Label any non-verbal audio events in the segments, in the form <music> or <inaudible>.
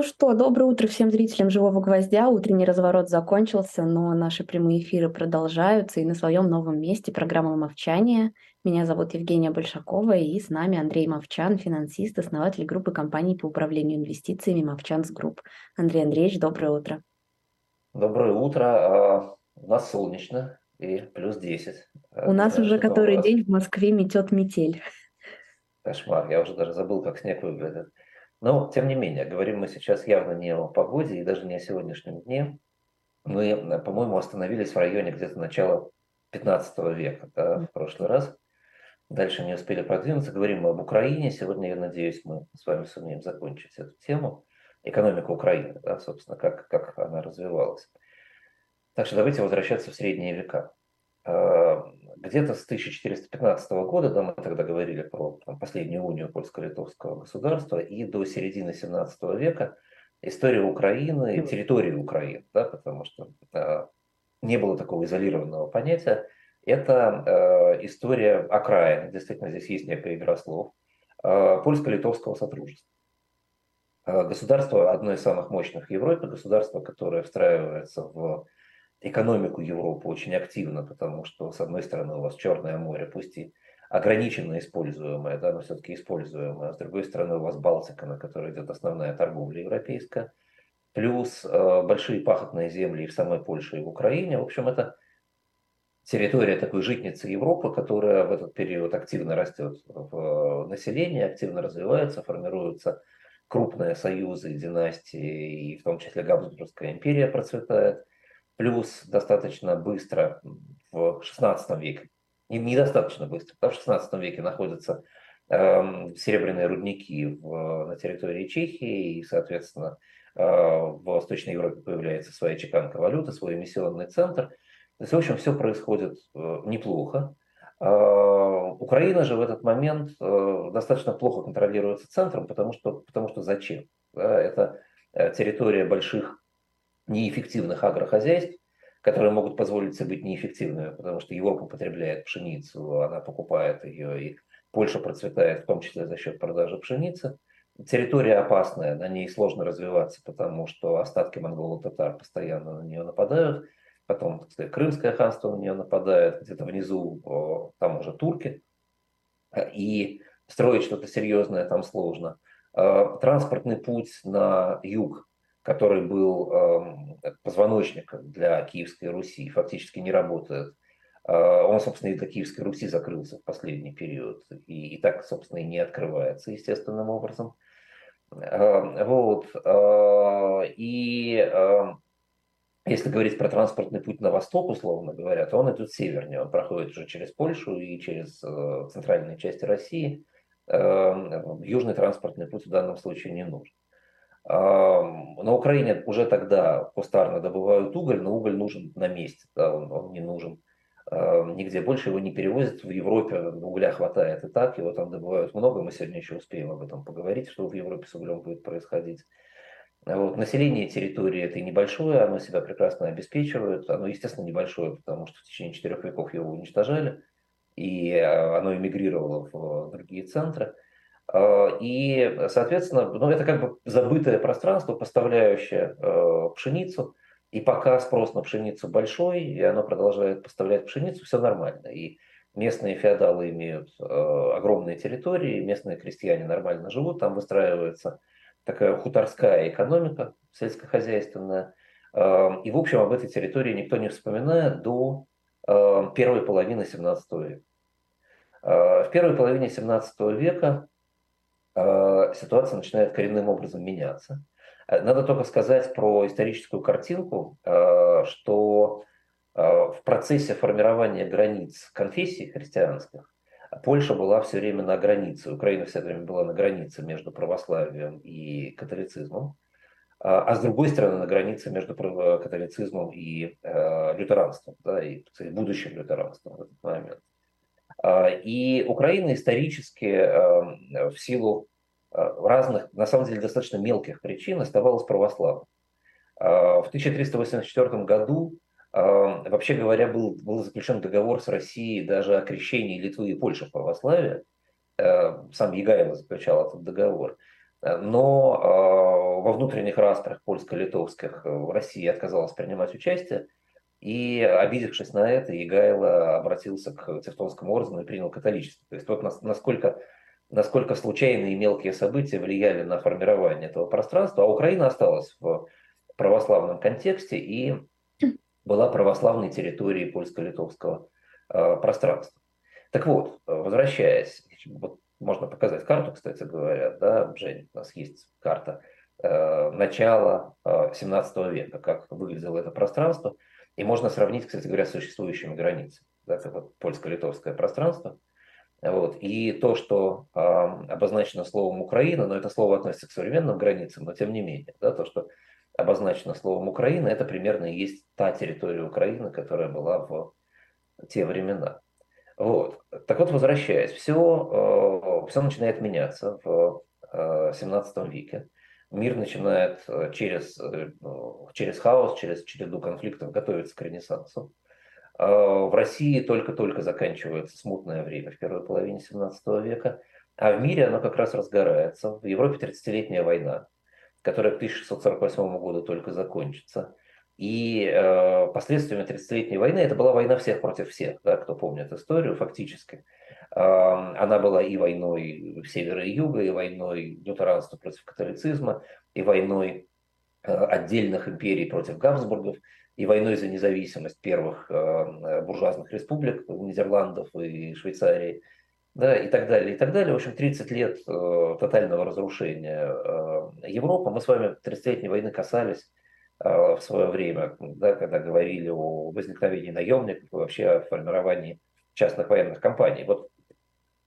Ну что, доброе утро всем зрителям «Живого гвоздя». Утренний разворот закончился, но наши прямые эфиры продолжаются. И на своем новом месте программа «Мовчание». Меня зовут Евгения Большакова, и с нами Андрей Мовчан, финансист, основатель группы компаний по управлению инвестициями «Movchan's Group». Андрей Андреевич, доброе утро. Доброе утро. А, у нас солнечно и плюс 10. У нас уже который день в Москве метет метель. Кошмар, я уже даже забыл, как снег выглядит. Но, тем не менее, говорим мы сейчас явно не о погоде и даже не о сегодняшнем дне. Мы, по-моему, остановились в районе где-то начала 15 века, да, в прошлый раз. Дальше не успели продвинуться. Говорим мы об Украине. Сегодня, я надеюсь, мы с вами сумеем закончить эту тему. Экономика Украины, да, собственно, как, как она развивалась. Так что давайте возвращаться в средние века. Где-то с 1415 года, да, мы тогда говорили про там, последнюю унию польско-литовского государства, и до середины 17 века история Украины, территории Украины, да, потому что э, не было такого изолированного понятия, это э, история окраин, действительно здесь есть некая игра слов, э, польско-литовского сотрудничества. Государство, одно из самых мощных в Европе, государство, которое встраивается в экономику Европы очень активно, потому что, с одной стороны, у вас Черное море, пусть и ограниченно используемое, да, но все-таки используемое, а с другой стороны, у вас Балтика, на которой идет основная торговля европейская, плюс э, большие пахотные земли и в самой Польше, и в Украине. В общем, это территория такой житницы Европы, которая в этот период активно растет в населении, активно развивается, формируются крупные союзы, династии, и в том числе Габсбургская империя процветает плюс достаточно быстро в XVI веке, недостаточно быстро, потому что в XVI веке находятся э, серебряные рудники в, на территории Чехии, и, соответственно, э, в Восточной Европе появляется своя чеканка валюты, свой эмиссионный центр. То есть, в общем, все происходит э, неплохо. Э, Украина же в этот момент э, достаточно плохо контролируется центром, потому что, потому что зачем? Да, это э, территория больших неэффективных агрохозяйств, которые могут позволить себе быть неэффективными, потому что Европа потребляет пшеницу, она покупает ее, и Польша процветает в том числе за счет продажи пшеницы. Территория опасная, на ней сложно развиваться, потому что остатки монголо-татар постоянно на нее нападают. Потом, так сказать, Крымское ханство на нее нападает, где-то внизу там уже турки. И строить что-то серьезное там сложно. А, транспортный путь на юг который был эм, позвоночником для Киевской Руси, фактически не работает. Э, он, собственно, и для Киевской Руси закрылся в последний период, и, и так, собственно, и не открывается естественным образом. Эм, вот. Э, и эм, если говорить про транспортный путь на восток, условно говоря, то он идет севернее, он проходит уже через Польшу и через э, центральные части России. Южный транспортный путь в данном случае не нужен. На Украине уже тогда кустарно добывают уголь, но уголь нужен на месте, да, он, он не нужен нигде. Больше его не перевозят. В Европе угля хватает и так, его там добывают много. Мы сегодня еще успеем об этом поговорить, что в Европе с углем будет происходить. Вот. Население территории это небольшое, оно себя прекрасно обеспечивает. Оно, естественно, небольшое, потому что в течение четырех веков его уничтожали, и а, оно эмигрировало в другие центры. А, и, соответственно, ну, это как бы забытое пространство, поставляющее э, пшеницу. И пока спрос на пшеницу большой, и оно продолжает поставлять пшеницу, все нормально. И местные феодалы имеют э, огромные территории, местные крестьяне нормально живут, там выстраивается такая хуторская экономика сельскохозяйственная. Э, и, в общем, об этой территории никто не вспоминает до первой половины 17 века. В первой половине 17 века Э, ситуация начинает коренным образом меняться. Э, надо только сказать про историческую картинку, э, что в процессе формирования границ конфессий христианских Польша была все время на границе, Украина все время была на границе между православием и католицизмом, а с другой стороны на границе между католицизмом и лютеранством, да, и будущим лютеранством в этот момент. И Украина исторически в силу Э, разных, на самом деле, достаточно мелких причин оставалась православной. Э, в 1384 году, э, вообще говоря, был, был заключен договор с Россией даже о крещении Литвы и Польши в православие. Сам Егайло заключал этот договор. Но во внутренних распрях польско-литовских Россия отказалась принимать участие, и, обидевшись на это, Егайло обратился к Тевтонскому ордену и принял католичество. То есть вот насколько, насколько случайные и мелкие события влияли на формирование этого пространства, а Украина осталась в православном контексте и была православной территорией польско-литовского э, пространства. Так вот, возвращаясь, вот можно показать карту, кстати говоря, да, Жень, у нас есть карта начала э, 17 века, как выглядело это пространство – и можно сравнить, кстати говоря, с существующими границами. Да, это вот польско-литовское пространство. Вот. И то, что э, обозначено словом Украина, но это слово относится к современным границам, но тем не менее, да, то, что обозначено словом Украина, это примерно и есть та территория Украины, которая была в те времена. Вот. Так вот, возвращаясь, все, э, все начинает меняться в э, 17 веке мир начинает э, через, э, через хаос, через череду конфликтов готовиться к Ренессансу. А в России только-только заканчивается смутное время в первой половине 17 века, а в мире оно как раз разгорается. В Европе 30-летняя война, которая к 1648 году только закончится. И э, последствиями 30-летней войны, это была война всех против всех, да, кто помнит историю фактически. Она была и войной севера и юга, и войной лютеранства против католицизма, и войной э, отдельных империй против Габсбургов, и войной за независимость первых э, буржуазных республик Нидерландов и Швейцарии, да, и так далее, и так далее. В общем, 30 лет э, тотального разрушения Европы. Мы с вами 30-летней войны касались в свое время, да, когда говорили о возникновении наемников и вообще о формировании частных военных компаний. Вот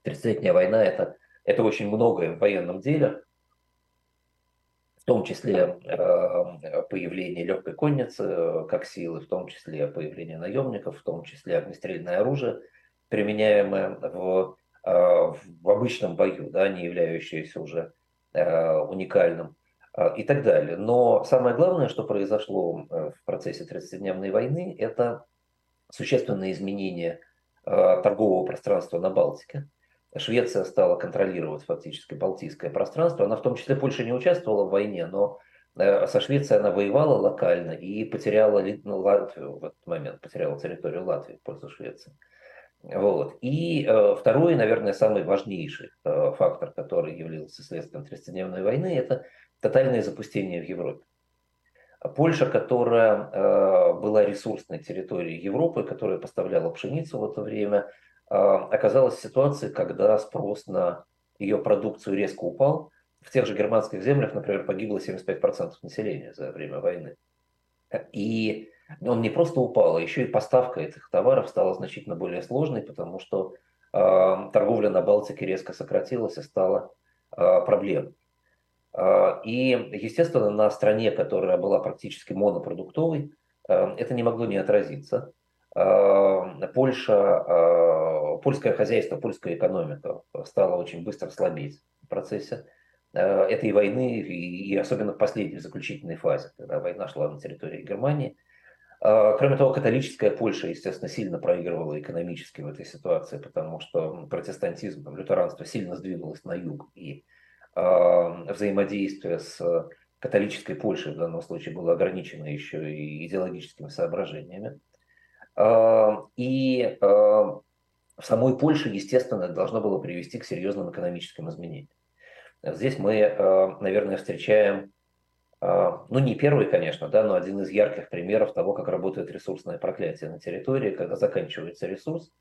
30-летняя война это, это очень многое в военном деле, в том числе э, появление легкой конницы э, как силы, в том числе появление наемников, в том числе огнестрельное оружие, применяемое в, э, в обычном бою, да, не являющееся уже уникальным и так далее. Но самое главное, что произошло в процессе 30-дневной войны, это существенное изменение торгового пространства на Балтике. Швеция стала контролировать фактически Балтийское пространство. Она в том числе Польша не участвовала в войне, но э, со Швецией она воевала локально и потеряла ну, Латвию в этот момент, потеряла территорию Латвии в пользу Швеции. Вот. И э, второй, наверное, самый важнейший э, фактор, который являлся следствием 30-дневной войны, это тотальное запустение в Европе. Польша, которая э, была ресурсной территорией Европы, которая поставляла пшеницу в это время, а, оказалась в ситуации, когда спрос на ее продукцию резко упал. В тех же германских землях, например, погибло 75% населения за время войны. И он не просто упал, а еще и поставка этих товаров стала значительно более сложной, потому что э, торговля на Балтике резко сократилась и стала э, проблемой. Э, и, естественно, на стране, которая была практически монопродуктовой, э, это не могло не отразиться. Польша, польское хозяйство, польская экономика стала очень быстро слабеть в процессе этой войны, и особенно в последней, в заключительной фазе, когда война шла на территории Германии. Кроме того, католическая Польша, естественно, сильно проигрывала экономически в этой ситуации, потому что протестантизм, лютеранство сильно сдвинулось на юг, и взаимодействие с католической Польшей в данном случае было ограничено еще и идеологическими соображениями. А, и а, в самой Польше, естественно, должно было привести к серьезным экономическим изменениям. Здесь мы, а, наверное, встречаем, ну не первый, конечно, да, но один из ярких примеров того, как работает ресурсное проклятие на территории, когда заканчивается ресурс.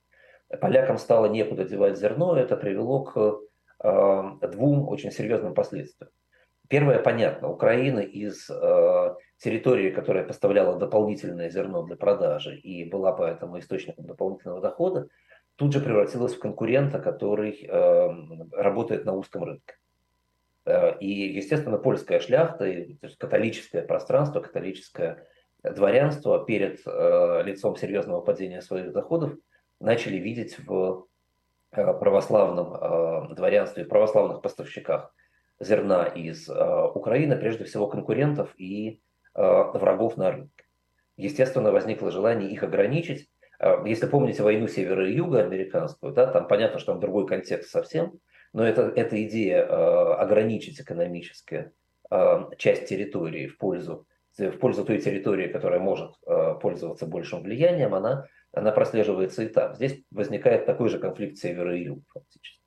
Полякам стало некуда девать зерно, это привело к двум очень серьезным последствиям. Первое, понятно, Украина из э, территории, которая поставляла дополнительное зерно для продажи и была поэтому источником дополнительного дохода, тут же превратилась в конкурента, который э, работает на узком рынке. Э, и, естественно, польская шляхта, то есть католическое пространство, католическое дворянство перед э, лицом серьезного падения своих доходов начали видеть в э, православном э, дворянстве, православных поставщиках зерна из э, Украины, прежде всего конкурентов и э, врагов на рынке. Естественно, возникло желание их ограничить. Э, если помните войну севера и юга американскую, да, там понятно, что там другой контекст совсем, но это, эта идея ограничить экономически часть территории в пользу, в пользу той территории, которая может пользоваться большим влиянием, она, она прослеживается и там. Здесь возникает такой же конфликт севера и юга фактически.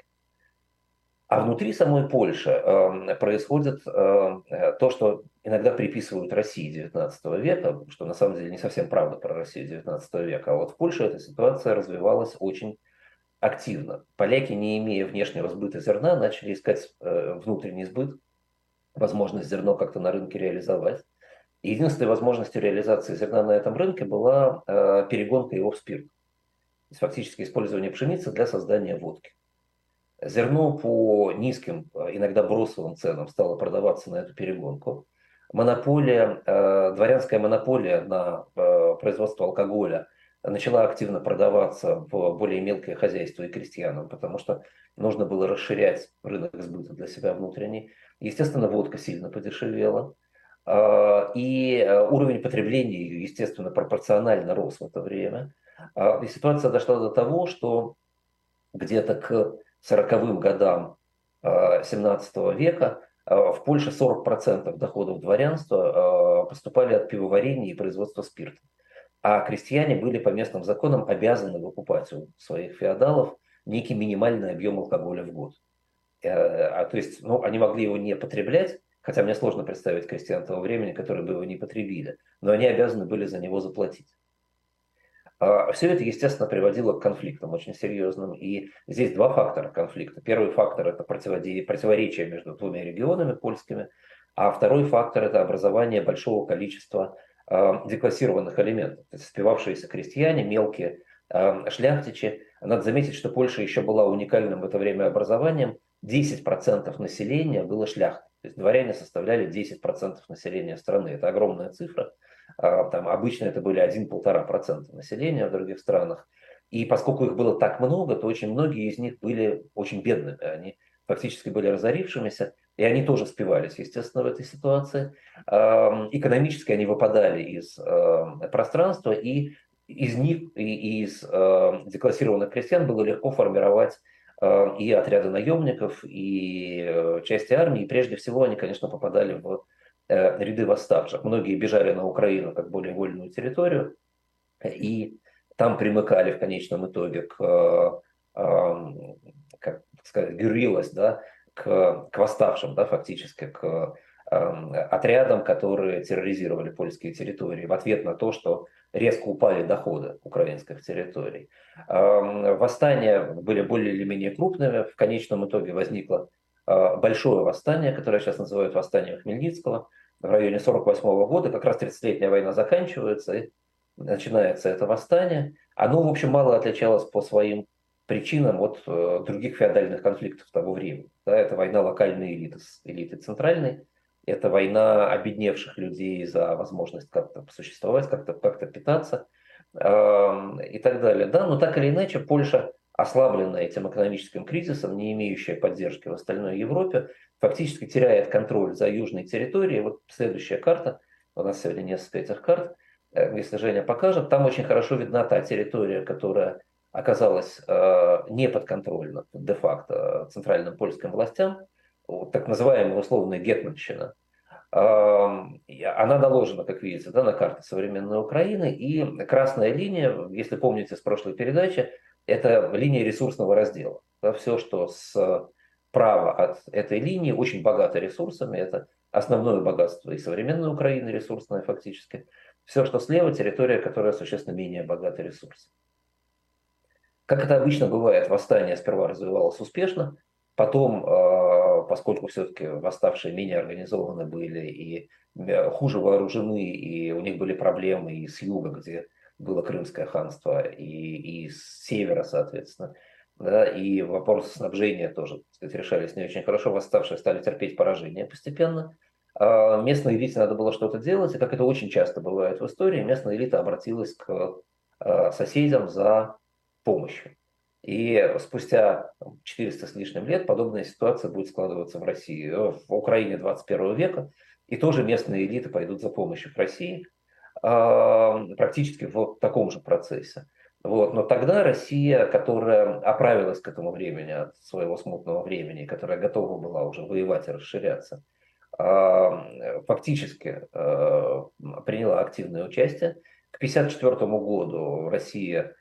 А внутри самой Польши э, происходит э, то, что иногда приписывают России XIX века, что на самом деле не совсем правда про Россию XIX века. А вот в Польше эта ситуация развивалась очень активно. Поляки, не имея внешнего сбыта зерна, начали искать э, внутренний сбыт, возможность зерно как-то на рынке реализовать. Единственной возможностью реализации зерна на этом рынке была э, перегонка его в спирт. То есть фактически использование пшеницы для создания водки. Зерно по низким, э, иногда бросовым ценам стало продаваться на эту перегонку. Монополия, э, дворянская монополия на э, производство алкоголя начала активно продаваться в более мелкое хозяйство и крестьянам, потому что нужно было расширять рынок сбыта для себя внутренний. Естественно, водка сильно подешевела. И уровень потребления ее, естественно, пропорционально рос в это время. И ситуация дошла до того, что где-то к 40-м годам 17 э, века э, в Польше 40% доходов дворянства э, поступали от пивоварения и производства спирта. А крестьяне были по местным законам обязаны выкупать у своих феодалов некий минимальный объем алкоголя в год. А, то есть ну, они могли его не потреблять, хотя мне сложно представить крестьян того времени, которые бы его не потребили, но они обязаны были за него заплатить. А, Все это, естественно, приводило к конфликтам очень серьезным. И здесь два фактора конфликта. Первый фактор – это противоречие между двумя регионами польскими, а второй фактор – это образование большого количества а, деклассированных элементов. То есть спивавшиеся крестьяне, мелкие а, шляхтичи. Надо заметить, что Польша еще была уникальным в это время образованием. 10% населения было шляхтой. То есть дворяне составляли 10% населения страны. Это огромная цифра. А, там обычно это были 1-1,5% населения в других странах. И поскольку их было так много, то очень многие из них были очень бедными. Они фактически были разорившимися, и они тоже спивались, естественно, в этой ситуации. Экономически они выпадали из пространства, и из них, и из деклассированных крестьян было легко формировать и отряды наемников, и э, части армии. И прежде всего они, конечно, попадали в Э, ряды восставших. Многие бежали на Украину как более вольную территорию и там примыкали в конечном итоге к, э, как сказать, гюрилась, да, к, к восставшим, да, фактически, к отрядам, которые терроризировали польские территории в ответ на то, что резко упали доходы украинских территорий. Восстания были более или менее крупными. В конечном итоге возникло Э, большое восстание, которое сейчас называют восстанием Хмельницкого, в районе 48 года, как раз 30-летняя война заканчивается, и начинается это восстание. Оно, в общем, мало отличалось по своим причинам от э, других феодальных конфликтов того времени. Да, это война локальной элиты с элитой центральной, это война обедневших людей за возможность как-то существовать, как-то как питаться э, и так далее. Да, но так или иначе Польша ослабленная этим экономическим кризисом, не имеющая поддержки в остальной Европе, фактически теряет контроль за южной территорией. Вот следующая карта, у нас сегодня несколько этих карт, э, если Женя покажет, там очень хорошо видна та территория, которая оказалась э, не подконтрольна де-факто центральным польским властям, так называемая условная гетманщина. Она наложена, как видите, да, на карте современной Украины. И красная линия, если помните с прошлой передачи, это линия ресурсного раздела. Да, все, что справа от этой линии, очень богато ресурсами, это основное богатство и современной Украины ресурсное фактически. Все, что слева, территория, которая существенно менее богата ресурсами. Как это обычно бывает, восстание сперва развивалось успешно, потом, а, поскольку все-таки восставшие менее организованы были и э, хуже вооружены, и у них были проблемы и с юга, где было Крымское ханство, и, и с севера, соответственно. Да, и вопросы снабжения тоже так сказать, решались не очень хорошо. Восставшие стали терпеть поражение постепенно. А местной элите надо было что-то делать, и как это очень часто бывает в истории, местная элита обратилась к а, соседям за помощью. И спустя 400 с лишним лет подобная ситуация будет складываться в России, в Украине 21 века. И тоже местные элиты пойдут за помощью в России практически в таком же процессе. Вот. Но тогда Россия, которая оправилась к этому времени от своего смутного времени, которая готова была уже воевать и расширяться, фактически приняла активное участие. К 1954 году Россия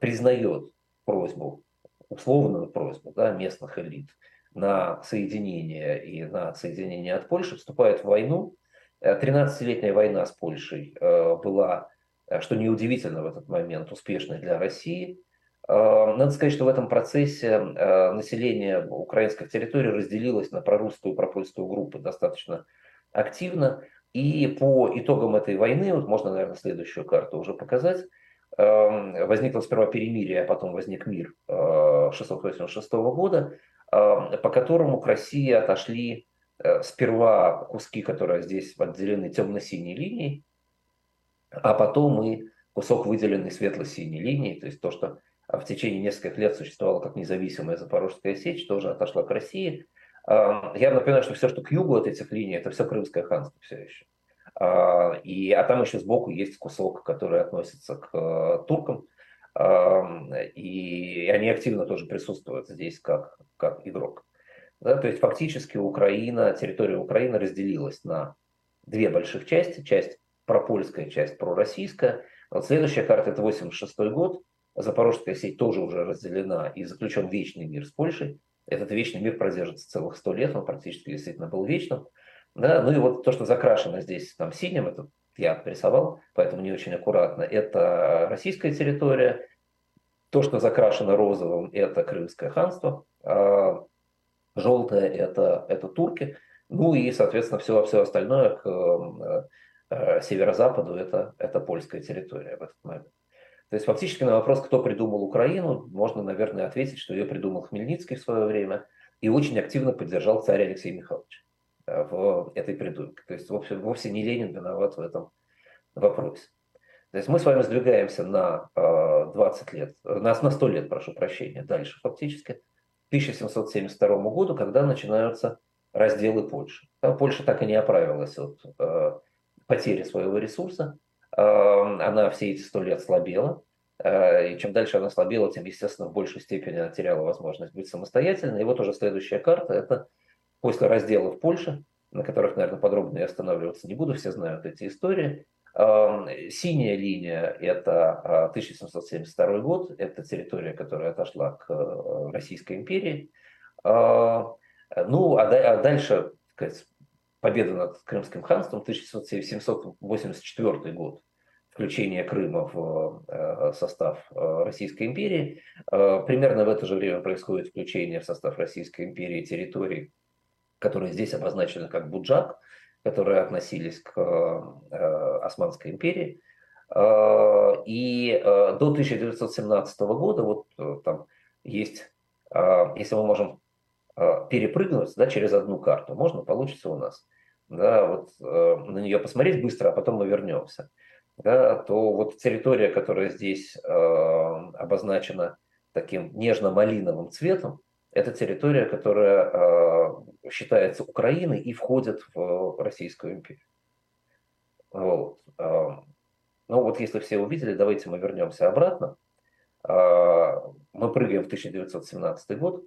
признает просьбу, условную просьбу да, местных элит на соединение и на соединение от Польши, вступает в войну. 13-летняя война с Польшей была, что неудивительно в этот момент, успешной для России – Э, надо сказать, что в этом процессе э, население украинских территорий разделилось на прорусскую и пропольскую группы достаточно активно. И по итогам этой войны, вот можно, наверное, следующую карту уже показать, э, возникло сперва перемирие, а потом возник мир 686 года, по которому к России отошли сперва куски, которые здесь отделены темно-синей линией, а потом и кусок выделенный светло-синей линией, то есть то, что в течение нескольких лет существовала как независимая Запорожская сечь, тоже отошла к России. Я напоминаю, что все, что к югу от этих линий, это все Крымское ханство все еще. А, и, а там еще сбоку есть кусок, который относится к э, туркам. И они активно тоже присутствуют здесь как, как игрок. Да, то есть фактически Украина, территория Украины разделилась на две больших части. Часть пропольская, часть пророссийская. Вот следующая карта – это 86 год. Запорожская сеть тоже уже разделена и заключен вечный мир с Польшей. Этот вечный мир продержится целых сто лет, он практически действительно был вечным. Да, ну и вот то, что закрашено здесь там синим, это я рисовал, поэтому не очень аккуратно, это российская территория. То, что закрашено розовым, это Крымское ханство. А желтое это, это турки. Ну и, соответственно, все, все остальное к э, северо-западу это, это польская территория в этот момент. То есть фактически на вопрос, кто придумал Украину, можно, наверное, ответить, что ее придумал Хмельницкий в свое время и очень активно поддержал царь Алексей Михайлович в этой придумке. То есть вовсе, вовсе не Ленин виноват в этом вопросе. То есть мы с вами сдвигаемся на 20 э, лет, на, на 100 лет, прошу прощения, дальше фактически, к 1772 году, когда начинаются разделы Польши. Польша так и не оправилась от э, потери своего ресурса, она все эти сто лет слабела. Э, и чем дальше она слабела, тем, естественно, в большей степени она теряла возможность быть самостоятельной. И вот уже следующая карта – это после раздела в Польше, на которых, наверное, подробно я останавливаться не буду, все знают эти истории. Эм, синяя линия – это 1772 э, год, это территория, которая отошла к э, Российской империи. Ну, а, а дальше, сказать, победа над Крымским ханством, 1784 год включение Крыма в э, состав э, Российской империи. Э, примерно в это же время происходит включение в состав Российской империи территорий, которые здесь обозначены как Буджак, которые относились к Османской империи. И до 1917 года вот там есть, если мы можем перепрыгнуть да, через одну карту, можно, получится у нас. Да, вот на нее посмотреть быстро, а потом мы вернемся да, то вот территория, которая здесь э, обозначена таким нежно-малиновым цветом, это территория, которая э, считается Украиной и входит в Российскую империю. Вот. Э, ну вот если все увидели, давайте мы вернемся обратно. Э, мы прыгаем в 1917 год,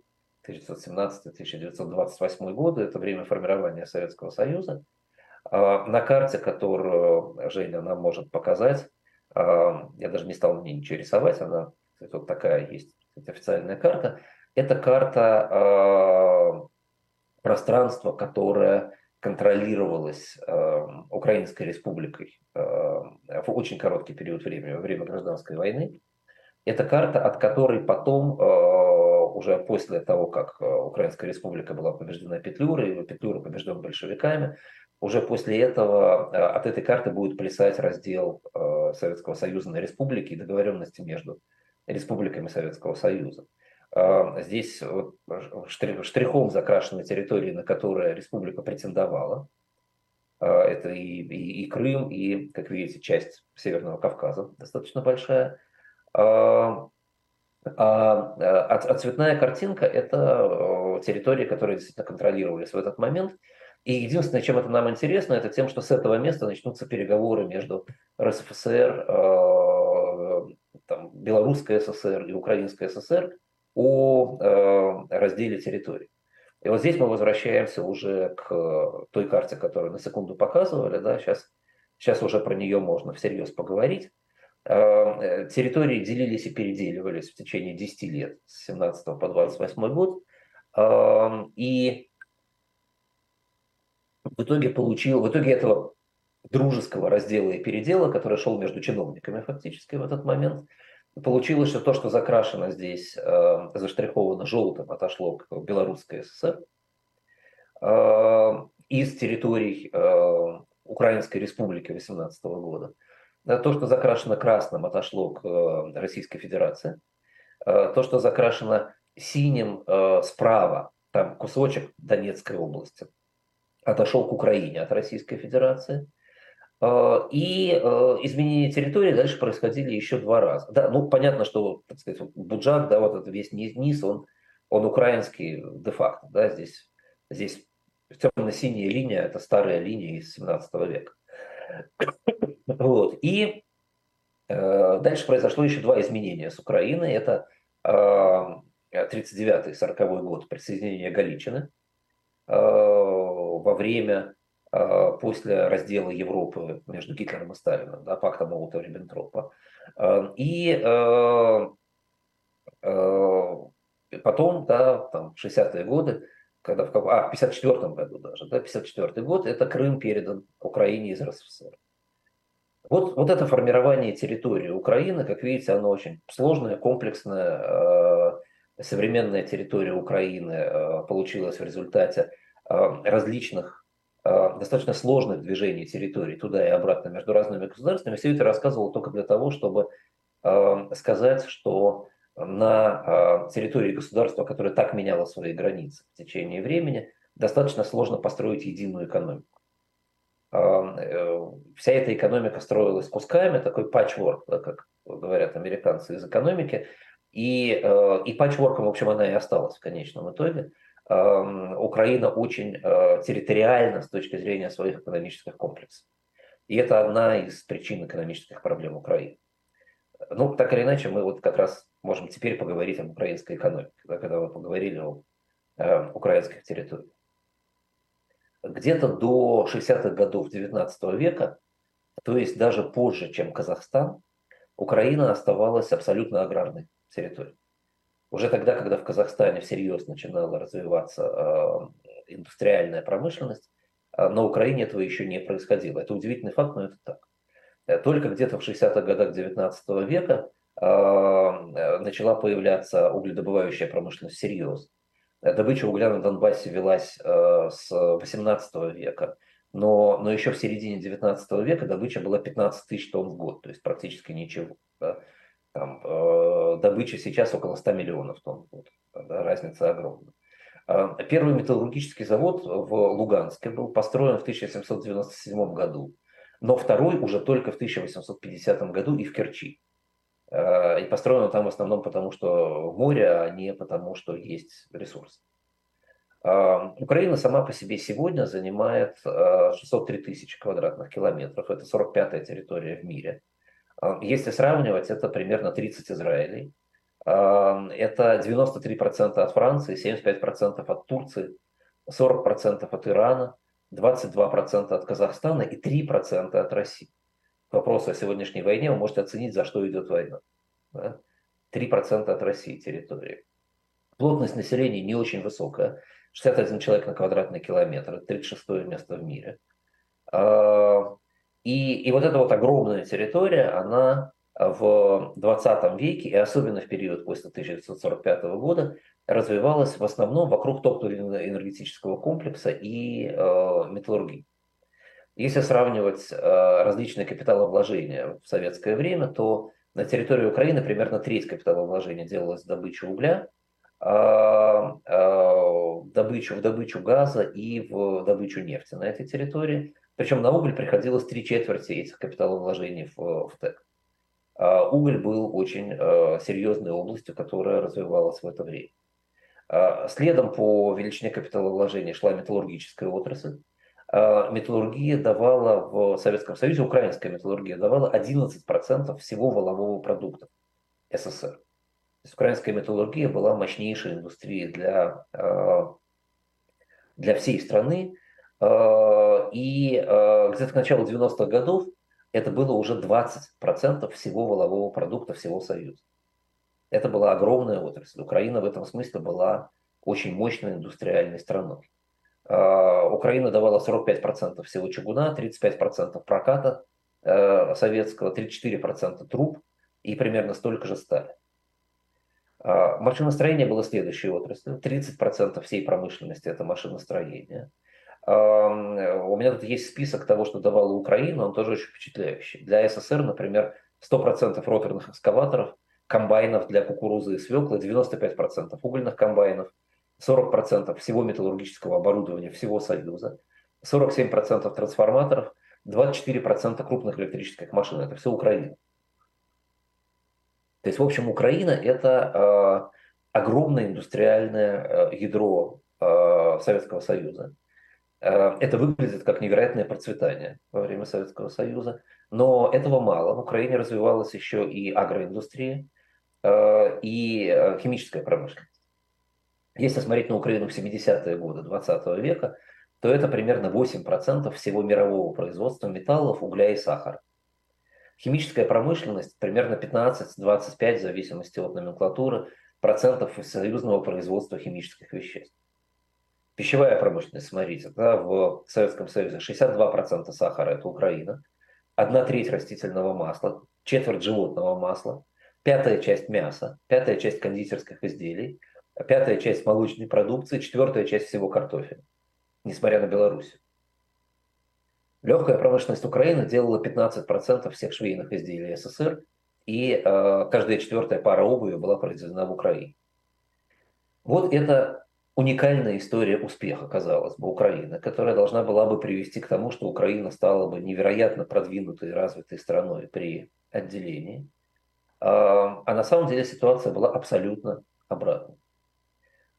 1917-1928 годы, это время формирования Советского Союза. А, на карте, которую Женя нам может показать, а, я даже не стал мне ничего рисовать, она вот такая есть официальная карта. Это карта пространства, которое контролировалось Украинской республикой в очень короткий период времени, во время гражданской войны. Это карта, от которой потом, уже после того, как Украинская республика была побеждена Петлюрой, Петлюра побежден большевиками, уже после этого э, от этой карты будет плясать раздел э, Советского Союза на республики и договоренности между республиками Советского Союза. Э, здесь штрихом закрашены территории, на которые республика претендовала. Это и, и, и Крым, и, как видите, часть Северного Кавказа достаточно большая. А, а, а цветная картинка – это территории, которые действительно контролировались в этот момент – и единственное, чем это нам интересно, это тем, что с этого места начнутся переговоры между РСФСР, э, там, Белорусской ССР и Украинской ССР о э, разделе территорий. И вот здесь мы возвращаемся уже к той карте, которую на секунду показывали. Да, сейчас, сейчас уже про нее можно всерьез поговорить. Э, территории делились и переделивались в течение 10 лет, с 17 по 28 год. И в итоге получил, в итоге этого дружеского раздела и передела, который шел между чиновниками фактически в этот момент, получилось, что то, что закрашено здесь, э, заштриховано желтым, отошло к Белорусской ССР. Э, из территорий э, Украинской Республики 18 года. То, что закрашено красным, отошло к э, Российской Федерации. Э, то, что закрашено синим э, справа, там кусочек Донецкой области, отошел к Украине от Российской Федерации. Э, и э, изменения территории дальше происходили еще два раза. Да, ну, понятно, что, так сказать, Буджак, да, вот этот весь низ, он, он украинский де-факто. Да, здесь, здесь темно-синяя линия – это старая линия из 17 века. <coughs> Вот. И э, дальше произошло еще два изменения с Украиной. Это э, 39-40 год присоединение Галичины э, во время, после раздела Европы между Гитлером и Сталином, да, пакта Молотова-Риббентропа. И э, э, потом, да, там, 60-е годы, когда в, а, в 54 году даже, да, 54 год, это Крым передан Украине из РСФСР. Вот, вот это формирование территории Украины, как видите, оно очень сложное, комплексное. Современная территория Украины получилась в результате различных достаточно сложных движений территорий туда и обратно между разными государствами. Все это рассказывал только для того, чтобы сказать, что на территории государства, которое так меняло свои границы в течение времени, достаточно сложно построить единую экономику. Э, вся эта экономика строилась кусками, такой патчворк, как говорят американцы из экономики, и, э, и патчворком, в общем, она и осталась в конечном итоге. Украина очень э, территориальна с точки зрения своих экономических комплексов. И это одна из причин экономических проблем Украины. Ну, так или иначе, мы вот как раз можем теперь поговорить об украинской экономике, да, когда мы поговорили о э, украинских территориях где-то до 60-х годов 19 века, то есть даже позже, чем Казахстан, Украина оставалась абсолютно аграрной территорией. Уже тогда, когда в Казахстане всерьез начинала развиваться э, индустриальная промышленность, э, на Украине этого еще не происходило. Это удивительный факт, но это так. Э, только где-то в 60-х годах 19 века начала появляться угледобывающая промышленность всерьез. Добыча угля на Донбассе велась с 18 века, но, но еще в середине 19 века добыча была 15 тысяч тонн в год, то есть практически ничего. Да? Там, э, добыча сейчас около 100 миллионов тонн в да? разница огромная. Э, первый металлургический завод в Луганске был построен в 1797 году, но второй уже только в 1850 году и в Керчи. Э, и построено там в основном потому, что море, а не потому, что есть ресурс. Э, Украина сама по себе сегодня занимает 603 э, тысячи квадратных километров. Это 45-я территория в мире. Если сравнивать, это примерно 30 Израилей. Это 93% от Франции, 75% от Турции, 40% от Ирана, 22% от Казахстана и 3% от России вопросу о сегодняшней войне, вы можете оценить, за что идет война. Да? 3% от России территории. Плотность населения не очень высокая. 61 человек на квадратный километр. Это 36 место в мире. И, и вот эта вот огромная территория, она в 20 веке, и особенно в период после 1945 года, развивалась в основном вокруг топливно-энергетического комплекса и э, металлургии. Если сравнивать э, различные капиталовложения в советское время, то на территории Украины примерно треть капиталовложения делалась в добычу угля, а, а, добычу, в добычу газа и в добычу нефти на этой территории. Причем на уголь приходилось три четверти этих капиталовложений в, в ТЭК. А уголь был очень э, серьезной областью, которая развивалась в это время. Следом по величине капиталовложения шла металлургическая отрасль. А, металлургия давала в Советском Союзе, украинская металлургия давала 11% всего волового продукта СССР. То есть украинская металлургия была мощнейшей индустрией для, а, для всей страны. Э, и э, где-то к началу 90-х годов это было уже 20% всего волового продукта всего Союза. Это была огромная отрасль. Украина в этом смысле была очень мощной индустриальной страной. Э, Украина давала 45% всего чугуна, 35% проката советского, 34% труб и примерно столько же стали. Машиностроение было следующей отраслью. 30% всей промышленности – это машиностроение. У меня тут есть список того, что давала Украина, он тоже очень впечатляющий. Для СССР, например, 100% роторных экскаваторов, комбайнов для кукурузы и свеклы, 95% угольных комбайнов, 40% всего металлургического оборудования всего Союза, 47% трансформаторов, 24% крупных электрических машин. Это все Украина. То есть, в общем, Украина – это э, огромное индустриальное э, ядро э, Советского Союза. Э, это выглядит как невероятное процветание во время Советского Союза. Но этого мало. В Украине развивалась еще и агроиндустрия, э, и э, химическая промышленность. Если смотреть на Украину в 70-е годы 20 века, то это примерно 8% всего мирового производства металлов, угля и сахара. Химическая промышленность примерно 15-25, в зависимости от номенклатуры, процентов союзного производства химических веществ. Пищевая промышленность, смотрите, да, в Советском Союзе 62% сахара – это Украина, одна треть растительного масла, четверть животного масла, пятая часть мяса, пятая часть кондитерских изделий, пятая часть молочной продукции, четвертая часть всего картофеля, несмотря на Беларусь. Легкая промышленность Украины делала 15% всех швейных изделий СССР, и э, каждая четвертая пара обуви была произведена в Украине. Вот это уникальная история успеха, казалось бы, Украины, которая должна была бы привести к тому, что Украина стала бы невероятно продвинутой и развитой страной при отделении. А, а на самом деле ситуация была абсолютно обратной.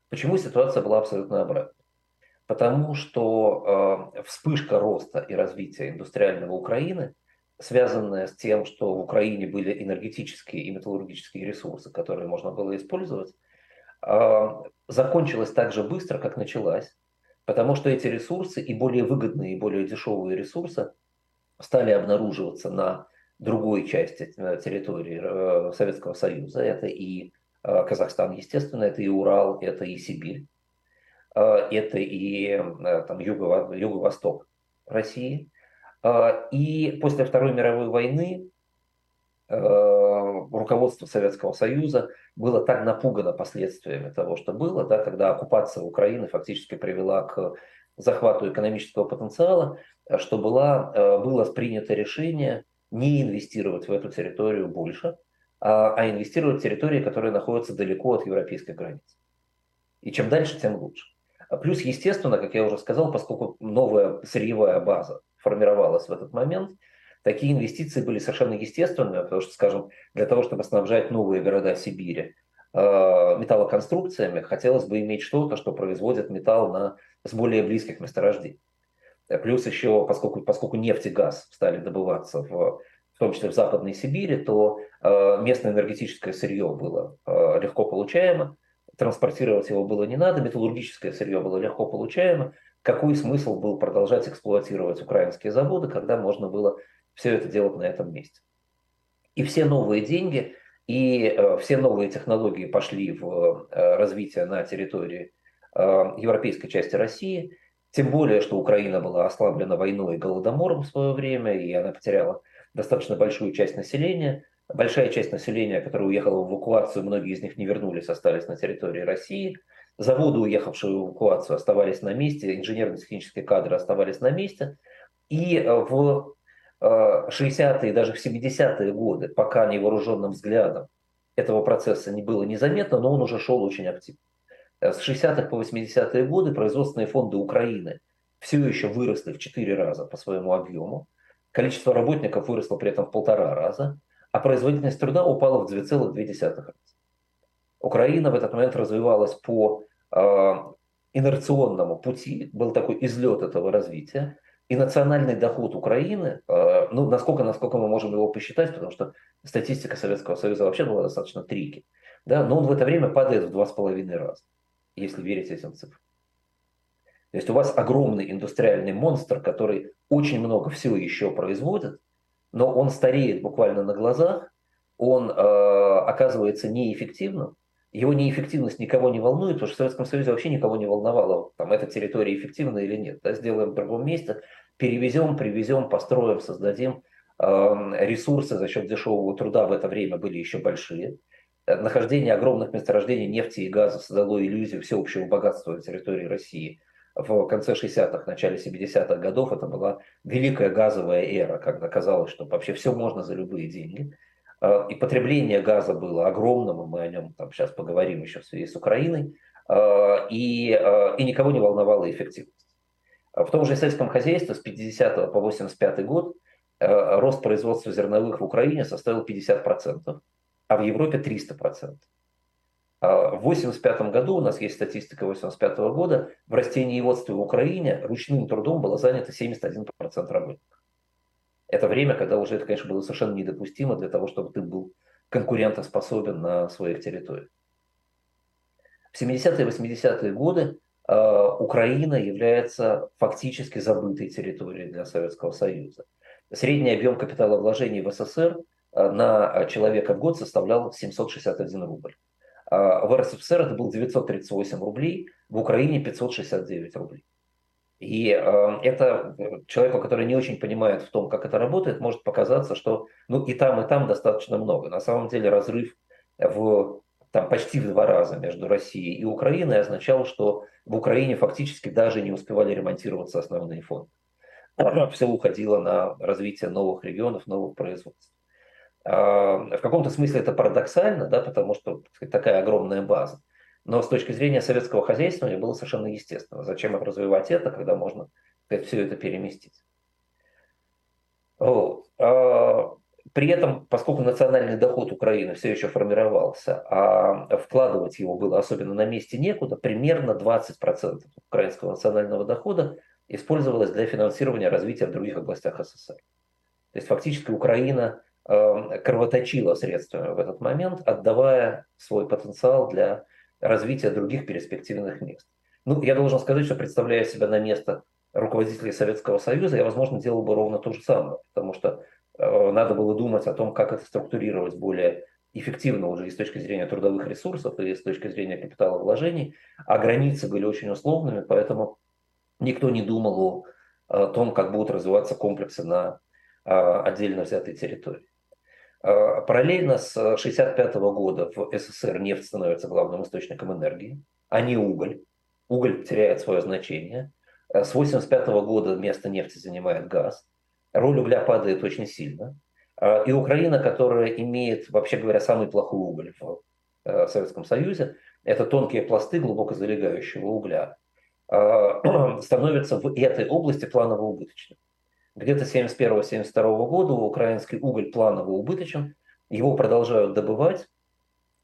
Почему ситуация была абсолютно обратной? Потому что э, вспышка роста и развития индустриального Украины, связанная с тем, что в Украине были энергетические и металлургические ресурсы, которые можно было использовать, а, закончилась так же быстро, как началась, потому что эти ресурсы и более выгодные, и более дешевые ресурсы стали обнаруживаться на другой части э, территории э, Советского Союза. Это и э, Казахстан, естественно, это и Урал, это и Сибирь, это и там, юго, юго-восток России. И после Второй мировой войны руководство Советского Союза было так напугано последствиями того, что было, да, когда оккупация Украины фактически привела к захвату экономического потенциала, что была, э, было принято решение не инвестировать в эту территорию больше, а, а инвестировать в территории, которые находятся далеко от европейской границы. И чем дальше, тем лучше. Плюс, естественно, как я уже сказал, поскольку новая сырьевая база формировалась в этот момент – Такие инвестиции были совершенно естественными, потому что, скажем, для того, чтобы снабжать новые города Сибири э, металлоконструкциями, хотелось бы иметь что-то, что производит металл на, с более близких месторождений. Плюс еще, поскольку, поскольку нефть и газ стали добываться в, в том числе в Западной Сибири, то э, местное энергетическое сырье было э, легко получаемо, транспортировать его было не надо, металлургическое сырье было легко получаемо. Какой смысл был продолжать эксплуатировать украинские заводы, когда можно было все это делать на этом месте. И все новые деньги и э, все новые технологии пошли в э, развитие на территории э, европейской части России, тем более, что Украина была ослаблена войной и голодомором в свое время, и она потеряла достаточно большую часть населения. Большая часть населения, которая уехала в эвакуацию, многие из них не вернулись, остались на территории России. Заводы, уехавшие в эвакуацию, оставались на месте, инженерно-технические кадры оставались на месте. И в 60-е и даже в 70-е годы, пока невооруженным взглядом этого процесса не было незаметно, но он уже шел очень активно. С 60-х по 80-е годы производственные фонды Украины все еще выросли в 4 раза по своему объему. Количество работников выросло при этом в полтора раза, а производительность труда упала в 2,2 раза. Украина в этот момент развивалась по э, инерционному пути, был такой излет этого развития. И национальный доход Украины, э, ну, насколько, насколько мы можем его посчитать, потому что статистика Советского Союза вообще была достаточно трики, да, но он в это время падает в два с половиной раза, если верить этим цифрам. То есть у вас огромный индустриальный монстр, который очень много всего еще производит, но он стареет буквально на глазах, он э, оказывается неэффективным, его неэффективность никого не волнует, потому что в Советском Союзе вообще никого не волновало, там эта территория эффективна или нет. Да, сделаем в другом месте, перевезем, привезем, построим, создадим. Эм, ресурсы за счет дешевого труда в это время были еще большие. Э, нахождение огромных месторождений нефти и газа создало иллюзию всеобщего богатства на территории России. В конце 60-х, начале 70-х годов это была великая газовая эра, когда казалось, что вообще все можно за любые деньги. Э, и потребление газа было огромным, мы о нем там сейчас поговорим еще в связи с Украиной, э, и, э, и никого не волновала эффективность. В том же сельском хозяйстве с 50 по 85 год рост производства зерновых в Украине составил 50%, а в Европе 300%. В 1985 году, у нас есть статистика 1985 года, в растениеводстве в Украине ручным трудом было занято 71% работников это время, когда уже это, конечно, было совершенно недопустимо для того, чтобы ты был конкурентоспособен на своих территориях. В 70-е и 80-е годы э, Украина является фактически забытой территорией для Советского Союза. Средний объем капиталовложений в СССР э, на человека в год составлял 761 рубль. Э, в РСФСР это было 938 рублей, в Украине 569 рублей. И э, это человеку, который не очень понимает в том, как это работает, может показаться, что ну и там, и там достаточно много. На самом деле разрыв в там, почти в два раза между Россией и Украиной означал, что в Украине фактически даже не успевали ремонтироваться основные фонды. Все уходило на развитие новых регионов, новых производств. А, в каком-то смысле это парадоксально, да, потому что сказать, такая огромная база. Но с точки зрения советского хозяйства мне было совершенно естественно. Зачем развивать это, когда можно сказать, все это переместить. Вот. А, при этом, поскольку национальный доход Украины все еще формировался, а вкладывать его было особенно на месте некуда, примерно 20% украинского национального дохода использовалось для финансирования развития в других областях СССР. То есть фактически Украина э, кровоточила средствами в этот момент, отдавая свой потенциал для развития других перспективных мест. Ну, я должен сказать, что представляя себя на место руководителей Советского Союза, я, возможно, делал бы ровно то же самое, потому что э, надо было думать о том, как это структурировать более эффективно уже и с точки зрения трудовых ресурсов, и с точки зрения капитала вложений, а границы были очень условными, поэтому никто не думал о, о том, как будут развиваться комплексы на а, отдельно взятой территории. А, параллельно с 1965 года в СССР нефть становится главным источником энергии, а не уголь. Уголь теряет свое значение. С 1985 года место нефти занимает газ. Роль угля падает очень сильно. А, и Украина, которая имеет, вообще говоря, самый плохой уголь в э, Советском Союзе, это тонкие пласты глубоко залегающего угля, а, <clears throat> становится в этой области планово убыточным. Где-то 71-72 года украинский уголь планово убыточен, его продолжают добывать,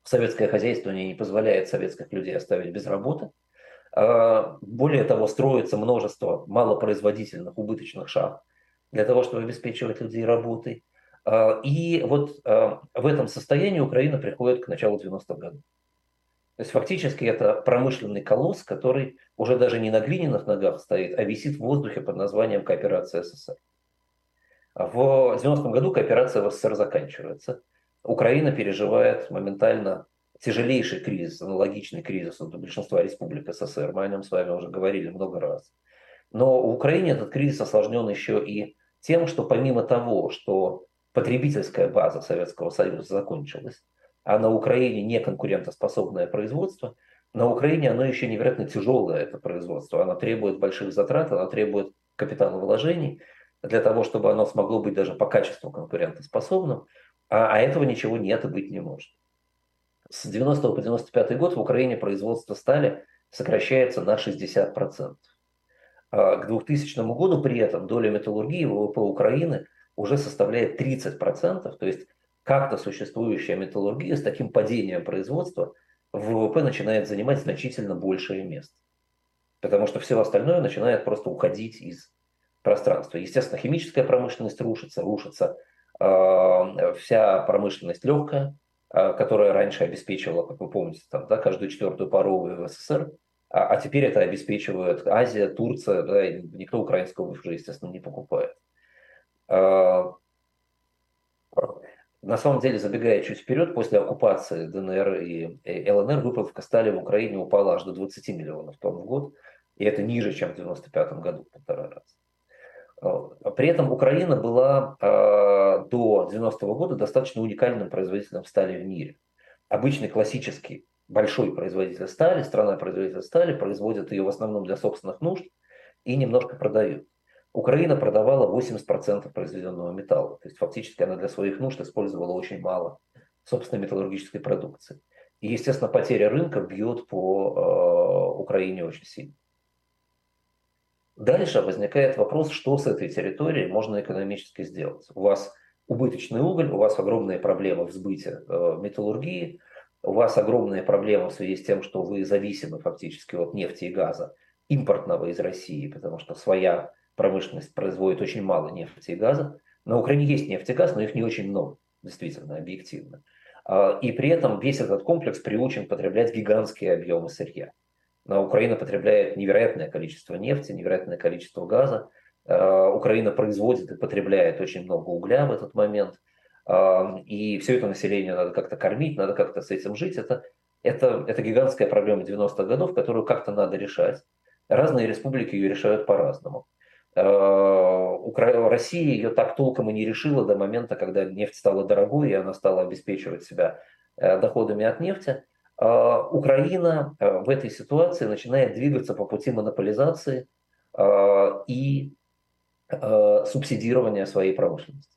советское хозяйство не позволяет советских людей оставить без работы. А, более того, строится множество малопроизводительных убыточных шахт для того, чтобы обеспечивать людей работой. А, и вот а, в этом состоянии Украина приходит к началу 90-х годов. То есть фактически это промышленный колосс, который уже даже не на глиняных ногах стоит, а висит в воздухе под названием кооперация СССР. В 90-м году кооперация в СССР заканчивается. Украина переживает моментально тяжелейший кризис, аналогичный кризису для большинства республик СССР. Мы о нем с вами уже говорили много раз. Но в Украине этот кризис осложнен еще и тем, что помимо того, что потребительская база Советского Союза закончилась, а на Украине не конкурентоспособное производство, на Украине оно еще невероятно тяжелое, это производство. Оно требует больших затрат, оно требует капиталовложений для того, чтобы оно смогло быть даже по качеству конкурентоспособным, а, а этого ничего нет и быть не может. С 90 по 95 год в Украине производство стали сокращается на 60%. А к 2000 году при этом доля металлургии в ВВП Украины уже составляет 30%, то есть как-то существующая металлургия с таким падением производства в ВВП начинает занимать значительно большее место. Потому что все остальное начинает просто уходить из пространства. Естественно, химическая промышленность рушится, рушится э, вся промышленность легкая, э, которая раньше обеспечивала, как вы помните, там, да, каждую четвертую паровую в СССР, а, а теперь это обеспечивают Азия, Турция, да, и никто украинского уже, естественно, не покупает. А, на самом деле, забегая чуть вперед, после оккупации ДНР и ЛНР выплавка стали в Украине упала аж до 20 миллионов тонн в год, и это ниже, чем в 1995 году, полтора раза. А, при этом Украина была до 90 -го года достаточно уникальным производителем стали в мире. Обычный классический большой производитель стали, страна-производитель стали, производит ее в основном для собственных нужд и немножко продают. Украина продавала 80% произведенного металла, то есть фактически она для своих нужд использовала очень мало собственной металлургической продукции. И, естественно, потеря рынка бьет по э, Украине очень сильно. Дальше возникает вопрос, что с этой территорией можно экономически сделать. У вас убыточный уголь, у вас огромные проблемы в сбыте э, металлургии, у вас огромные проблемы в связи с тем, что вы зависимы фактически от нефти и газа импортного из России, потому что своя промышленность производит очень мало нефти и газа. На Украине есть нефть и газ, но их не очень много, действительно, объективно. А, и при этом весь этот комплекс приучен потреблять гигантские объемы сырья. Но Украина потребляет невероятное количество нефти, невероятное количество газа. А, Украина производит и потребляет очень много угля в этот момент – и все это население надо как-то кормить, надо как-то с этим жить. Это, это, это гигантская проблема 90-х годов, которую как-то надо решать. Разные республики ее решают по-разному. А, Россия ее так толком и не решила до момента, когда нефть стала дорогой, и она стала обеспечивать себя э, доходами от нефти. А, Украина э, в этой ситуации начинает двигаться по пути монополизации и э, субсидирования своей промышленности.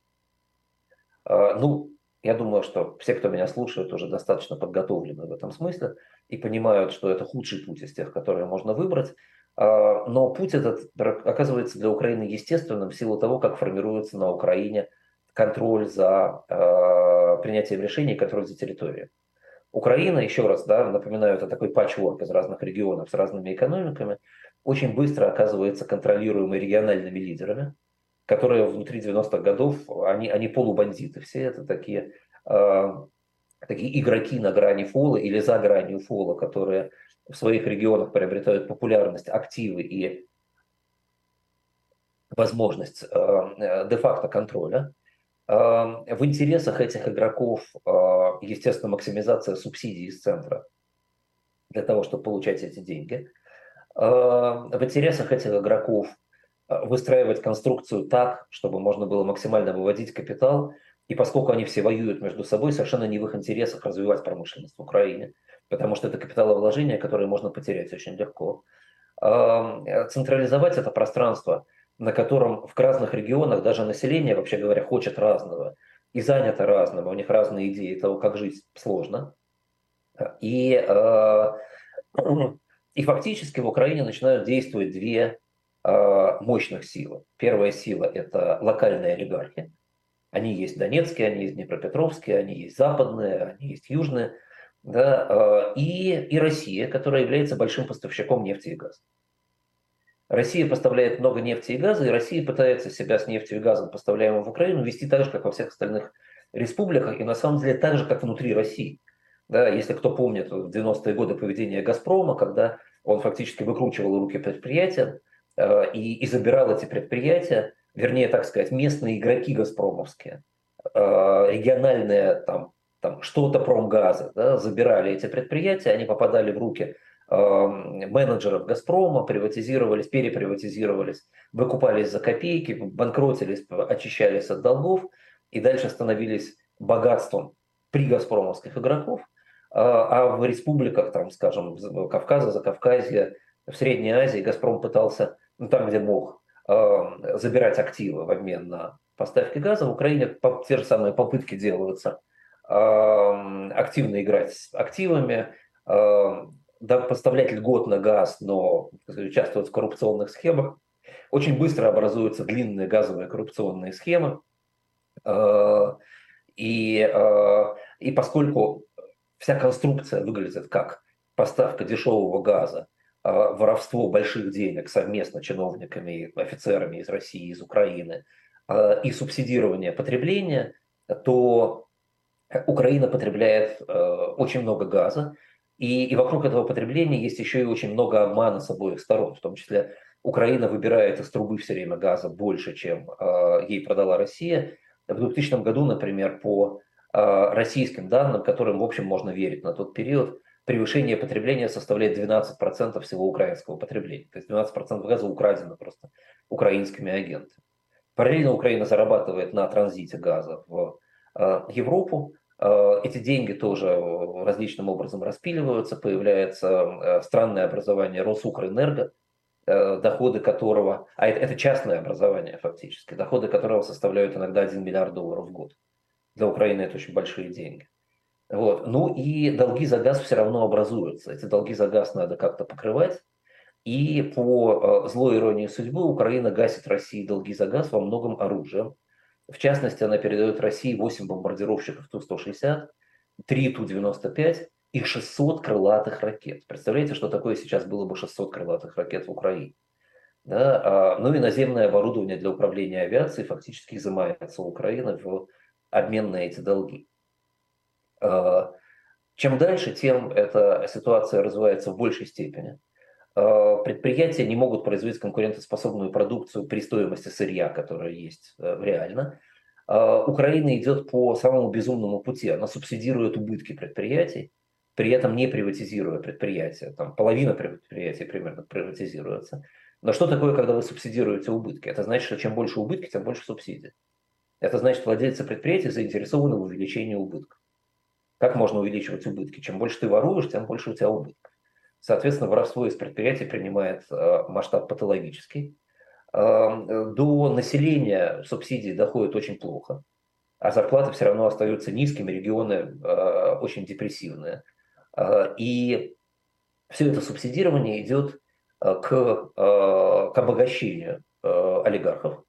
Ну, я думаю, что все, кто меня слушает, уже достаточно подготовлены в этом смысле и понимают, что это худший путь из тех, которые можно выбрать. А, но путь этот оказывается для Украины естественным в силу того, как формируется на Украине контроль за а, принятием решений, контроль за территорией. Украина, еще раз, да, напоминаю, это такой патчворк из разных регионов с разными экономиками, очень быстро оказывается контролируемой региональными лидерами, которые внутри 90-х годов, они, они полубандиты все, это такие, э, такие игроки на грани фола или за гранью фола, которые в своих регионах приобретают популярность, активы и возможность э, де-факто контроля. Э, в интересах этих игроков, э, естественно, максимизация субсидий из центра для того, чтобы получать эти деньги. Э, в интересах этих игроков – Э, выстраивать конструкцию так, чтобы можно было максимально выводить капитал. И поскольку они все воюют между собой, совершенно не в их интересах развивать промышленность в Украине, потому что это капиталовложение, которое можно потерять очень легко. Э, централизовать это пространство, на котором в разных регионах даже население, вообще говоря, хочет разного и занято разным, у них разные идеи того, как жить, сложно. И, э, и фактически в Украине начинают действовать две Э, мощных сил. Первая сила – это локальные олигархи. Они есть донецкие, они есть днепропетровские, они есть западные, они есть южные. Да, э, и, и Россия, которая является большим поставщиком нефти и газа. Россия поставляет много нефти и газа, и Россия пытается себя с нефтью и газом, поставляемым в Украину, вести так же, как во всех остальных республиках, и на самом деле так же, как внутри России. Да, если кто помнит в 90-е годы поведение «Газпрома», когда он фактически выкручивал руки предприятия, Э, и, и забирал эти предприятия, вернее, так сказать, местные игроки газпромовские, э, региональные там, там что-то промгаза, да, забирали эти предприятия, они попадали в руки менеджеров «Газпрома», приватизировались, переприватизировались, выкупались за копейки, банкротились, очищались от долгов и дальше становились богатством при газпромовских игроков, а в республиках, там, скажем, Кавказа, Закавказья, в Средней Азии «Газпром» пытался ну, там, где мог, забирать активы в обмен на поставки газа. В Украине те же самые попытки делаются активно играть с активами, э, да, поставлять льготно газ, но участвовать в коррупционных схемах. Очень быстро образуются длинные газовые коррупционные схемы. И, и поскольку вся конструкция выглядит как поставка дешевого газа а, воровство больших денег совместно чиновниками и офицерами из России, из Украины и субсидирование потребления, то Украина потребляет а, очень много газа, И, и вокруг этого потребления есть еще и очень много обмана с обоих сторон, в том числе Украина выбирает из трубы все время газа больше, чем э, ей продала Россия. В 2000 году, например, по э, российским данным, которым, в общем, можно верить на тот период, превышение потребления составляет 12% всего украинского потребления. То есть 12% газа украдено просто украинскими агентами. Параллельно Украина зарабатывает на транзите газа в э, Европу. Э, эти деньги тоже различным образом распиливаются. Появляется э, странное образование Росукрэнерго, доходы которого, а это, частное образование фактически, доходы которого составляют иногда 1 миллиард долларов в год. Для Украины это очень большие деньги. Вот. Ну и долги за газ все равно образуются. Эти долги за газ надо как-то покрывать. И по э, злой иронии судьбы Украина гасит России долги за газ во многом оружием. В частности, она передает России 8 бомбардировщиков Ту-160, 3 Ту-95 и 600 крылатых ракет. Представляете, что такое сейчас было бы 600 крылатых ракет в Украине? Да? А, ну и наземное оборудование для управления авиацией фактически изымается у Украины в обмен на эти долги. А, чем дальше, тем эта ситуация развивается в большей степени. Предприятия не могут производить конкурентоспособную продукцию при стоимости сырья, которая есть э, реально. А, Украина идет по самому безумному пути. Она субсидирует убытки предприятий, при этом не приватизируя предприятия. Там половина предприятий примерно приватизируется. Но что такое, когда вы субсидируете убытки? Это значит, что чем больше убытки, тем больше субсидий. Это значит, владельцы предприятий заинтересованы в увеличении убытков. Как можно увеличивать убытки? Чем больше ты воруешь, тем больше у тебя убытков. Соответственно, воровство из предприятий принимает э, масштаб патологический. Э, до населения субсидии доходят очень плохо, а зарплаты все равно остаются низкими, регионы э, очень депрессивные. И все это субсидирование идет к, к обогащению олигархов,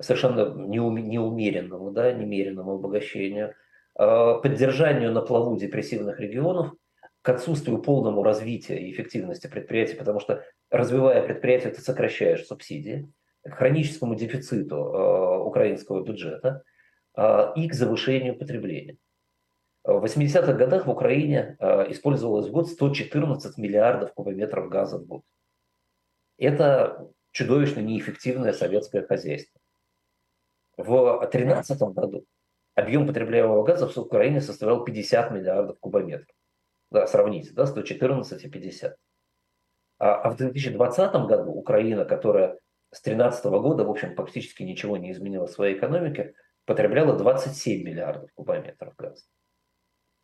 совершенно неумеренному, да, немеренному обогащению, поддержанию на плаву депрессивных регионов – к отсутствию полному развития и эффективности предприятий, потому что развивая предприятие, ты сокращаешь субсидии, к хроническому дефициту э, украинского бюджета э, и к завышению потребления. В 80-х годах в Украине э, использовалось в год 114 миллиардов кубометров газа в год. Это чудовищно неэффективное советское хозяйство. В 2013 году объем потребляемого газа в Украине составлял 50 миллиардов кубометров да, сравните, да, 114 и 50. А, а в 2020 году Украина, которая с 2013 года, в общем, практически ничего не изменила в своей экономике, потребляла 27 миллиардов кубометров газа.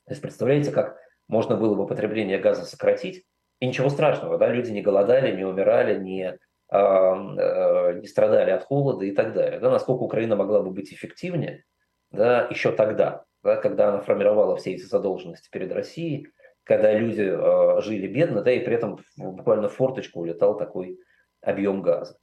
То есть представляете, как можно было бы потребление газа сократить, и ничего страшного, да, люди не голодали, не умирали, не, а, а, не страдали от холода и так далее. Да, насколько Украина могла бы быть эффективнее да, еще тогда, да, когда она формировала все эти задолженности перед Россией, когда люди э, жили бедно, да, и при этом буквально в форточку улетал такой объем газа.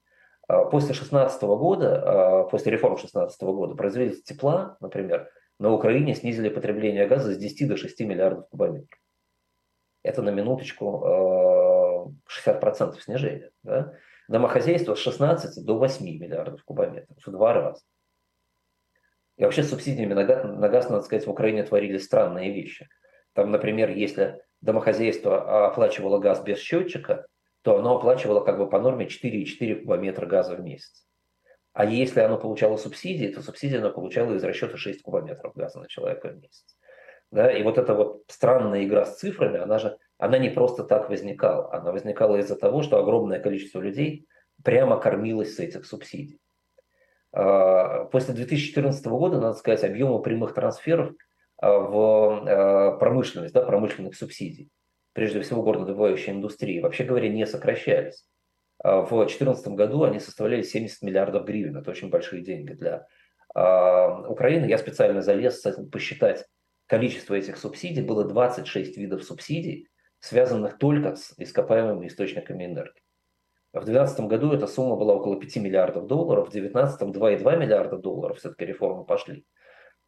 А после 16 года, э, после реформ 16 года, производители тепла, например, на Украине снизили потребление газа с 10 до 6 миллиардов кубометров. Это на минуточку э, 60% снижения. Да? Домохозяйство с 16 до 8 миллиардов кубометров, в два раза. И вообще с субсидиями на газ, на газ, надо сказать, в Украине творили странные вещи – там, например, если домохозяйство оплачивало газ без счетчика, то оно оплачивало как бы по норме 4,4 кубометра газа в месяц. А если оно получало субсидии, то субсидии оно получало из расчета 6 кубометров газа на человека в месяц. Да? И вот эта вот странная игра с цифрами, она же она не просто так возникала. Она возникала из-за того, что огромное количество людей прямо кормилось с этих субсидий. А, после 2014 года, надо сказать, объемы прямых трансферов в э, промышленность, да, промышленных субсидий, прежде всего горнодобывающей индустрии, вообще говоря, не сокращались. А в 2014 году они составляли 70 миллиардов гривен. Это очень большие деньги для а, Украины. Я специально залез посчитать количество этих субсидий. Было 26 видов субсидий, связанных только с ископаемыми источниками энергии. В 2012 году эта сумма была около 5 миллиардов долларов, в 2019 2,2 миллиарда долларов все-таки реформы пошли.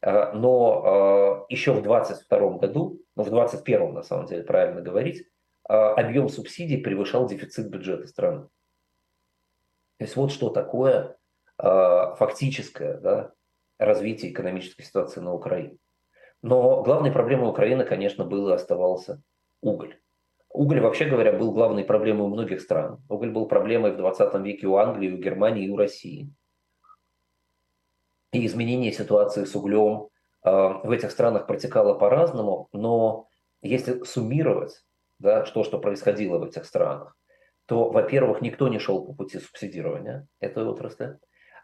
Э, но э, еще в 2022 году, ну в 2021 на самом деле правильно говорить, э, объем субсидий превышал дефицит бюджета страны. То есть вот что такое фактическое да, развитие экономической ситуации на Украине. Но главной проблемой Украины, конечно, был и оставался уголь. Уголь, вообще говоря, был главной проблемой у многих стран. Уголь был проблемой в 20 веке у Англии, у Германии и у России. И изменение ситуации с углем э, в этих странах протекало по-разному, но если суммировать да, то, что происходило в этих странах, то, во-первых, никто не шел по пути субсидирования этой отрасли.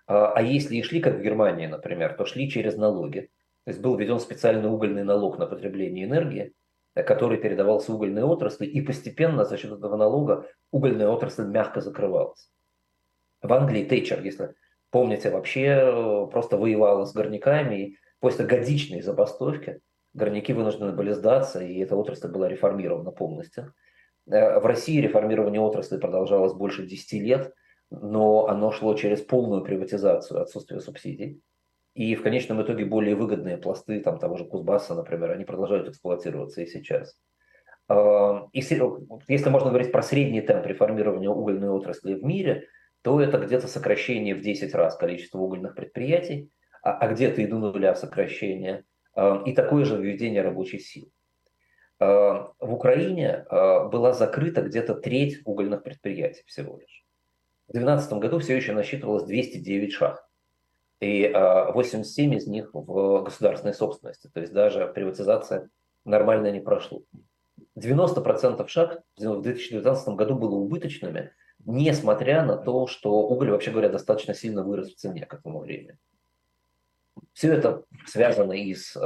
А, а если и шли, как в Германии, например, то шли через налоги. То есть был введен специальный угольный налог на потребление энергии, э, который передавался угольной отрасли, и постепенно за счет этого налога угольная отрасль мягко закрывалась. В Англии Тейчер, если помните, вообще э, просто воевала с горняками, и после годичной забастовки горняки вынуждены были сдаться, и эта отрасль была реформирована полностью. Э, в России реформирование отрасли продолжалось больше 10 лет, но оно шло через полную приватизацию, отсутствие субсидий. И в конечном итоге более выгодные пласты там, того же Кузбасса, например, они продолжают эксплуатироваться и сейчас. А, и если можно говорить про средний темп реформирования угольной отрасли в мире, то это где-то сокращение в 10 раз количества угольных предприятий, а, а где-то и до нуля сокращение, а, и такое же введение рабочей силы. В Украине была закрыта где-то треть угольных предприятий всего лишь. В 2012 году все еще насчитывалось 209 шахт и 87 а, из них в государственной собственности. То есть даже приватизация нормально не прошло. 90% шаг в 2019 году было убыточными, несмотря на то, что уголь, вообще говоря, достаточно сильно вырос в цене к этому времени. Все это связано и с э,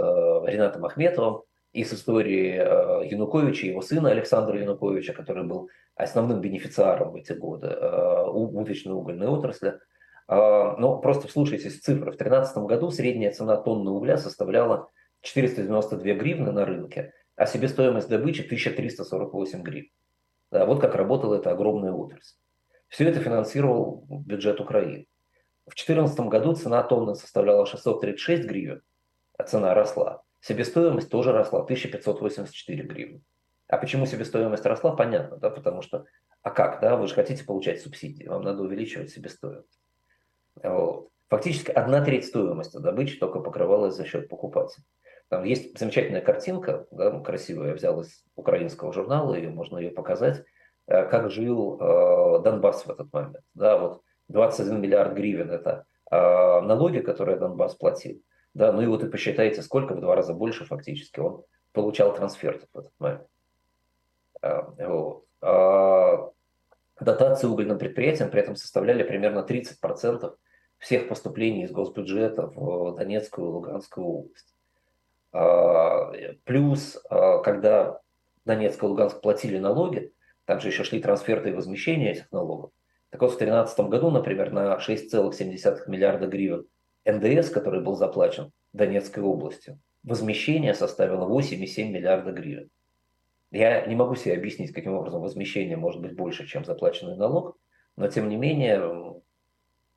Ренатом Ахметовым, и с историей э, Януковича, его сына Александра Януковича, который был основным бенефициаром в эти годы э, убыточной угольной отрасли. А, но просто вслушайтесь в цифры. В 2013 году средняя цена тонны угля составляла 492 гривны на рынке, а себестоимость добычи 1348 гривен. Да, вот как работала эта огромная отрасль. Все это финансировал бюджет Украины. В 2014 году цена тонны составляла 636 гривен, а цена росла. Себестоимость тоже росла, 1584 гривны. А почему себестоимость росла, понятно, да, потому что, а как, да, вы же хотите получать субсидии, вам надо увеличивать себестоимость. Вот. Фактически одна треть стоимости добычи только покрывалась за счет покупателей. Там есть замечательная картинка, да, красивая, я взял из украинского журнала, и можно ее показать, как жил э, Донбасс в этот момент. Да, вот 21 миллиард гривен – это э, налоги, которые Донбасс платил. Да, ну и вот и посчитайте, сколько в два раза больше фактически он получал трансфертов в этот момент. Э, вот. А дотации угольным предприятиям при этом составляли примерно 30% всех поступлений из госбюджета в Донецкую и Луганскую область. А, плюс, а, когда Донецк и Луганск платили налоги, там же еще шли трансферты и возмещения этих налогов. Так вот, в 2013 году, например, на 6,7 миллиарда гривен НДС, который был заплачен Донецкой областью, возмещение составило 8,7 миллиарда гривен. Я не могу себе объяснить, каким образом возмещение может быть больше, чем заплаченный налог, но тем не менее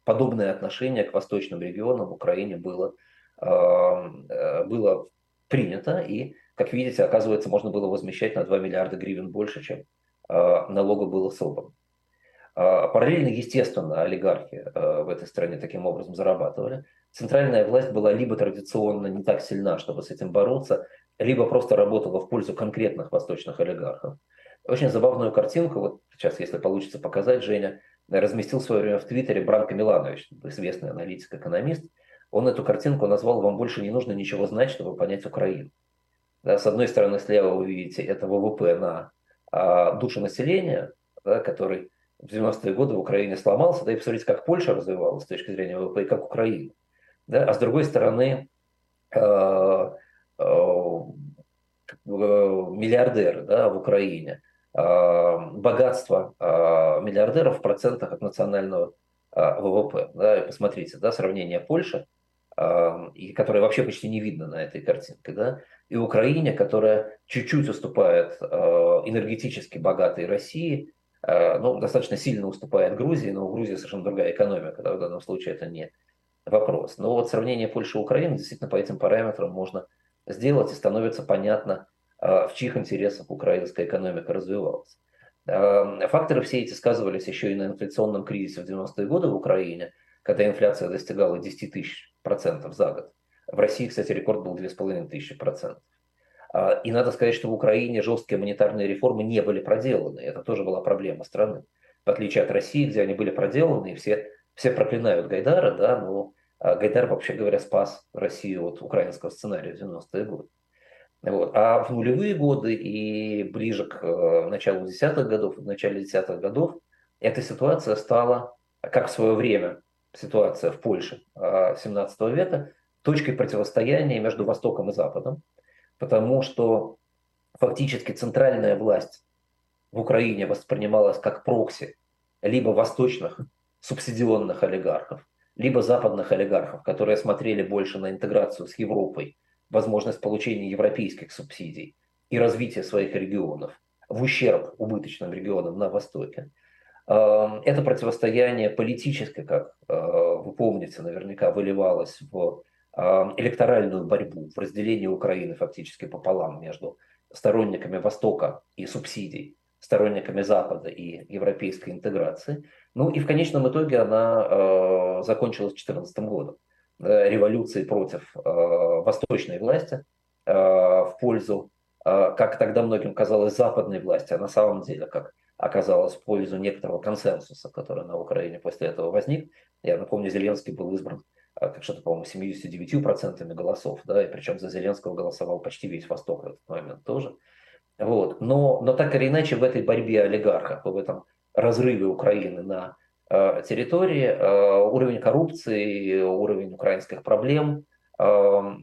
подобное отношение к восточным регионам в Украине было, э, было принято, и, как видите, оказывается, можно было возмещать на 2 миллиарда гривен больше, чем э, налога было собрано. А, параллельно, естественно, олигархи э, в этой стране таким образом зарабатывали. Центральная власть была либо традиционно не так сильна, чтобы с этим бороться, либо просто работала в пользу конкретных восточных олигархов. Очень забавную картинку, вот сейчас, если получится показать, Женя, разместил в свое время в Твиттере Бранко Миланович, известный аналитик-экономист. Он эту картинку назвал «Вам больше не нужно ничего знать, чтобы понять Украину». Да, с одной стороны, слева вы видите это ВВП на а, душу населения, да, который в 90-е годы в Украине сломался, да и посмотрите, как Польша развивалась с точки зрения ВВП и как Украина. Да? А с другой стороны, а, а, миллиардеры да, в Украине – богатство миллиардеров в процентах от национального ВВП. Да, посмотрите, да, сравнение Польши, и которое вообще почти не видно на этой картинке, да, и Украине, которая чуть-чуть уступает энергетически богатой России, ну, достаточно сильно уступает Грузии, но у Грузии совершенно другая экономика, да, в данном случае это не вопрос. Но вот сравнение Польши и Украины действительно по этим параметрам можно сделать, и становится понятно, а, в чьих интересах украинская экономика развивалась. А, факторы все эти сказывались еще и на инфляционном кризисе в 90-е годы в Украине, когда инфляция достигала 10 тысяч процентов за год. В России, кстати, рекорд был 2,5 тысячи процентов. А, и надо сказать, что в Украине жесткие монетарные реформы не были проделаны. Это тоже была проблема страны. В отличие от России, где они были проделаны, и все, все проклинают Гайдара, да, но а, Гайдар, вообще говоря, спас Россию от украинского сценария в 90-е годы. Вот. А в нулевые годы и ближе к э, началу десятых годов, в начале десятых годов, эта ситуация стала, как в свое время ситуация в Польше 17 а, века, точкой противостояния между Востоком и Западом, потому что фактически центральная власть в Украине воспринималась как прокси либо восточных субсидионных олигархов, либо западных олигархов, которые смотрели больше на интеграцию с Европой, возможность получения европейских субсидий и развития своих регионов в ущерб убыточным регионам на Востоке. Эм, это противостояние политическое, как э, вы помните, наверняка выливалось в эм, электоральную борьбу, в разделение Украины фактически пополам между сторонниками Востока и субсидий, сторонниками Запада и европейской интеграции. Ну и в конечном итоге она э, закончилась 2014 годом. Э, революцией против э, восточной власти в пользу, как тогда многим казалось, западной власти, а на самом деле, как оказалось, в пользу некоторого консенсуса, который на Украине после этого возник. Я напомню, Зеленский был избран э, как что-то, по-моему, 79% голосов, да, и причем за Зеленского голосовал почти весь Восток в этот момент тоже. Вот. Но, но так или иначе в этой борьбе олигархов, в этом разрыве Украины на э, территории, э, уровень коррупции, уровень украинских проблем э,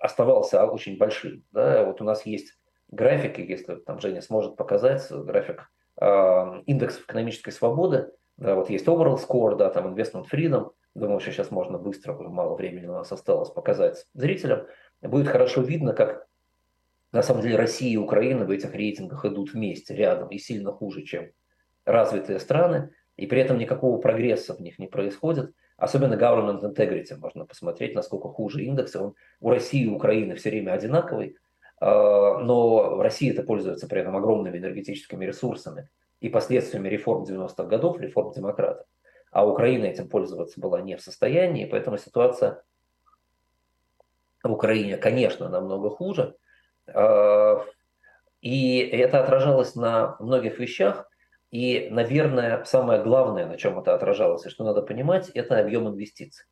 оставался очень большим. Да? Вот у нас есть графики, если там Женя сможет показать, график э, индексов экономической свободы. Да, вот есть overall score, да, там investment freedom. Думаю, что сейчас можно быстро, мало времени у нас осталось показать зрителям. Будет хорошо видно, как на самом деле Россия и Украина в этих рейтингах идут вместе, рядом и сильно хуже, чем развитые страны, и при этом никакого прогресса в них не происходит. Особенно government integrity, можно посмотреть, насколько хуже индексы. Он у России и Украины все время одинаковый, но Россия это пользуется при этом огромными энергетическими ресурсами и последствиями реформ 90-х годов, реформ демократов. А Украина этим пользоваться была не в состоянии, поэтому ситуация в Украине, конечно, намного хуже. А, и это отражалось на многих вещах. И, наверное, самое главное, на чем это отражалось, и что надо понимать, это объем инвестиций.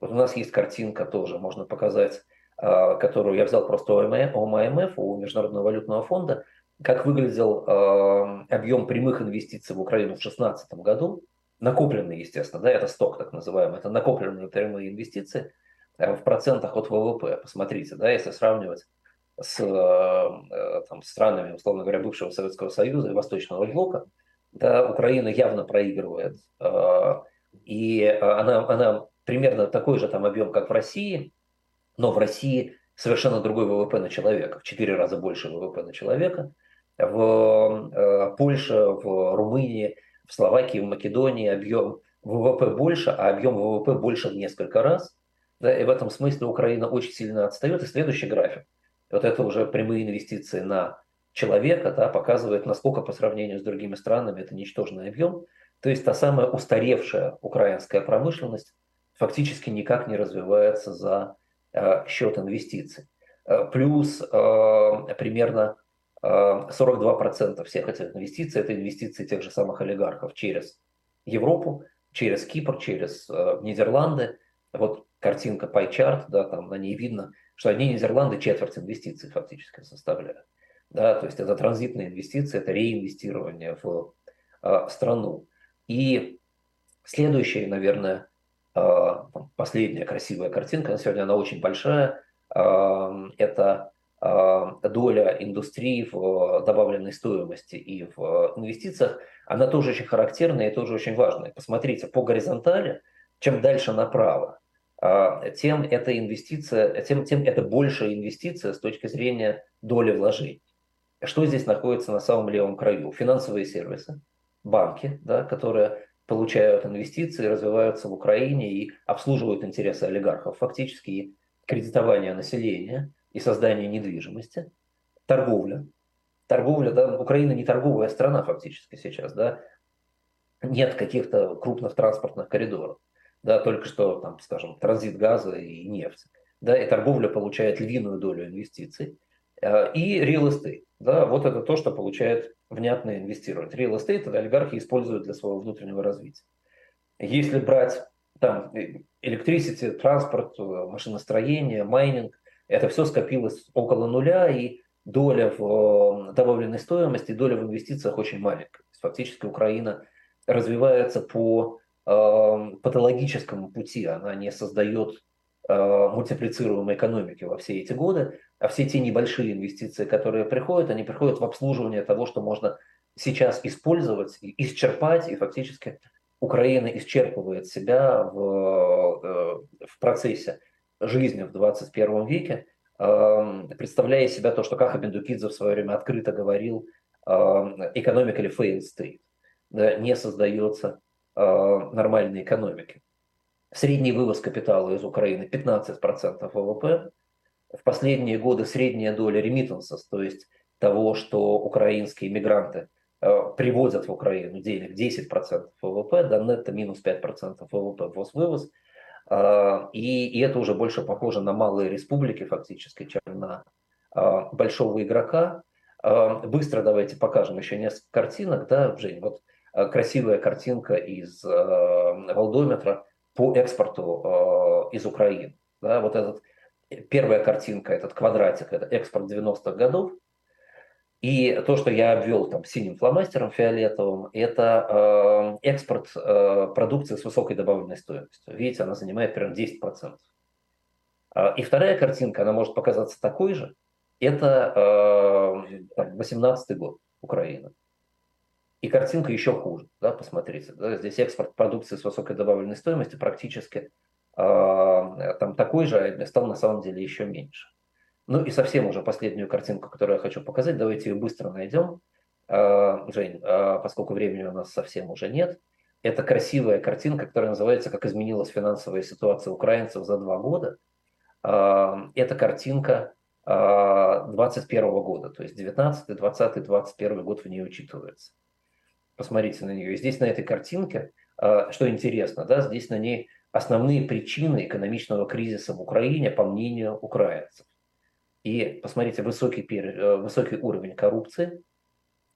Вот у нас есть картинка тоже, можно показать, которую я взял просто у ММФ, у Международного валютного фонда, как выглядел а, объем прямых инвестиций в Украину в 2016 году, накопленные, естественно, да, это сток так называемый, это накопленные прямые инвестиции в процентах от ВВП. Посмотрите, да, если сравнивать с э, там, странами, условно говоря, бывшего Советского Союза и Восточного блока, да, Украина явно проигрывает. Э, и она, она примерно такой же там объем, как в России, но в России совершенно другой ВВП на человека, в 4 раза больше ВВП на человека. В э, Польше, в Румынии, в Словакии, в Македонии объем ВВП больше, а объем ВВП больше в несколько раз. Да, и в этом смысле Украина очень сильно отстает. И следующий график – вот это уже прямые инвестиции на человека, да, показывает, насколько по сравнению с другими странами это ничтожный объем. То есть та самая устаревшая украинская промышленность фактически никак не развивается за счет инвестиций. Э, плюс э, примерно э, 42% всех этих инвестиций – это инвестиции тех же самых олигархов через Европу, через Кипр, через э, Нидерланды. Вот картинка PyChart, да, там на ней видно, что одни Нидерланды четверть инвестиций фактически составляют. Да, то есть это транзитные инвестиции, это реинвестирование в э, страну. И следующая, наверное, э, последняя красивая картинка, на сегодня она очень большая, э, это э, доля индустрии в добавленной стоимости и в инвестициях, она тоже очень характерная и тоже очень важная. Посмотрите, по горизонтали, чем дальше направо, а, тем это инвестиция, тем, тем это большая инвестиция с точки зрения доли вложений. Что здесь находится на самом левом краю? Финансовые сервисы, банки, да, которые получают инвестиции, развиваются в Украине и обслуживают интересы олигархов, фактически и кредитование населения и создание недвижимости, торговля. Торговля, да, Украина не торговая страна фактически сейчас, да, нет каких-то крупных транспортных коридоров да, только что, там, скажем, транзит газа и нефть, да, и торговля получает львиную долю инвестиций, и real estate. Да, вот это то, что получает внятное инвестирование. Real estate это олигархи используют для своего внутреннего развития. Если брать там электричество, транспорт, машиностроение, майнинг, это все скопилось около нуля, и доля в добавленной стоимости, доля в инвестициях очень маленькая. Фактически Украина развивается по э, патологическому пути, она не создает э, мультиплицируемой экономики во все эти годы, а все те небольшие инвестиции, которые приходят, они приходят в обслуживание того, что можно сейчас использовать, исчерпать, и фактически Украина исчерпывает себя в, э, в процессе жизни в 21 веке, эм, представляя себя то, что Каха Бендукидзе в свое время открыто говорил, экономика или failed state, не создается э, нормальной экономики. Средний вывоз капитала из Украины 15% ВВП. В последние годы средняя доля remittances, то есть того, что украинские мигранты – Э, привозят в Украину денег 10% ВВП, да нетто минус 5% ВВП ввоз-вывоз. А, и, и это уже больше похоже на малые республики фактически, чем на а, большого игрока. А, быстро давайте покажем еще несколько картинок. Да, Жень, вот красивая картинка из Волдометра по экспорту из Украины. Да, вот этот, первая картинка, этот квадратик, это экспорт 90-х годов. И то, что я обвел там синим фломастером фиолетовым, это э, экспорт э, продукции с высокой добавленной стоимостью. Видите, она занимает примерно 10%. Э, и вторая картинка, она может показаться такой же. Это э, 18 год Украина. И картинка еще хуже, да, посмотрите. Да, здесь экспорт продукции с высокой добавленной стоимостью практически э, там такой же, а стал на самом деле еще меньше. Ну и совсем уже последнюю картинку, которую я хочу показать, давайте ее быстро найдем. А, Жень, а, поскольку времени у нас совсем уже нет, это красивая картинка, которая называется «Как изменилась финансовая ситуация украинцев за два года». Это картинка 2021 года, то есть 19, 20, 21 год в ней учитывается. Посмотрите на нее. Здесь на этой картинке, что интересно, да, здесь на ней основные причины экономичного кризиса в Украине, по мнению украинцев. И посмотрите, высокий, э, высокий уровень коррупции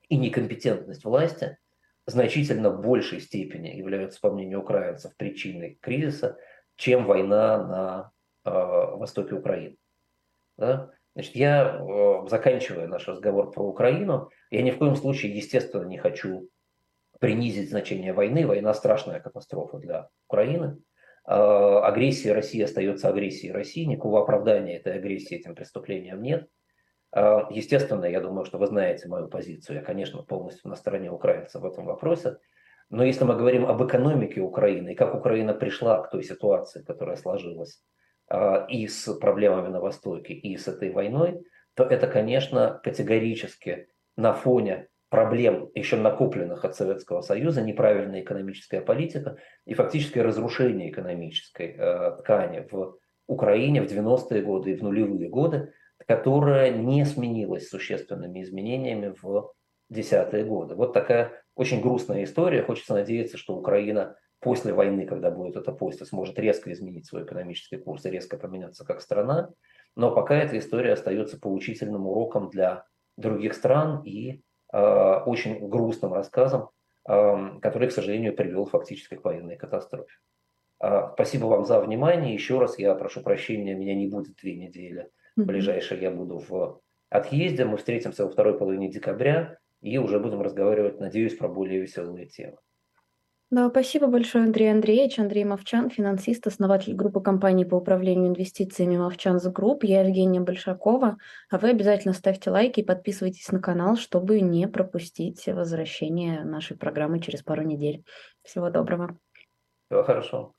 и некомпетентность власти значительно большей степени являются, по мнению украинцев, причиной кризиса, чем война на э, востоке Украины. Да? Значит, я, э, заканчивая наш разговор про Украину, я ни в коем случае, естественно, не хочу принизить значение войны. Война страшная катастрофа для Украины. А, агрессия России остается агрессией России, никакого оправдания этой агрессии, этим преступлениям нет. А, естественно, я думаю, что вы знаете мою позицию. Я, конечно, полностью на стороне украинцев в этом вопросе. Но если мы говорим об экономике Украины и как Украина пришла к той ситуации, которая сложилась а, и с проблемами на Востоке, и с этой войной, то это, конечно, категорически на фоне проблем, еще накопленных от Советского Союза, неправильная экономическая политика и фактическое разрушение экономической э, ткани в Украине в 90-е годы и в нулевые годы, которая не сменилась существенными изменениями в десятые годы. Вот такая очень грустная история. Хочется надеяться, что Украина после войны, когда будет это после, сможет резко изменить свой экономический курс и резко поменяться как страна. Но пока эта история остается поучительным уроком для других стран и очень грустным рассказом, эм, который, к сожалению, привел фактически к военной катастрофе. Э, спасибо вам за внимание. Еще раз я прошу прощения, меня не будет две недели. Ближайшее я буду в отъезде. Мы встретимся во второй половине декабря и уже будем разговаривать, надеюсь, про более веселые темы. Да, спасибо большое, Андрей Андреевич. Андрей Мовчан, финансист, основатель группы компаний по управлению инвестициями Movchan's Group. Я Евгения Большакова. А вы обязательно ставьте лайки и подписывайтесь на канал, чтобы не пропустить возвращение нашей программы через пару недель. Всего доброго. Всего хорошо.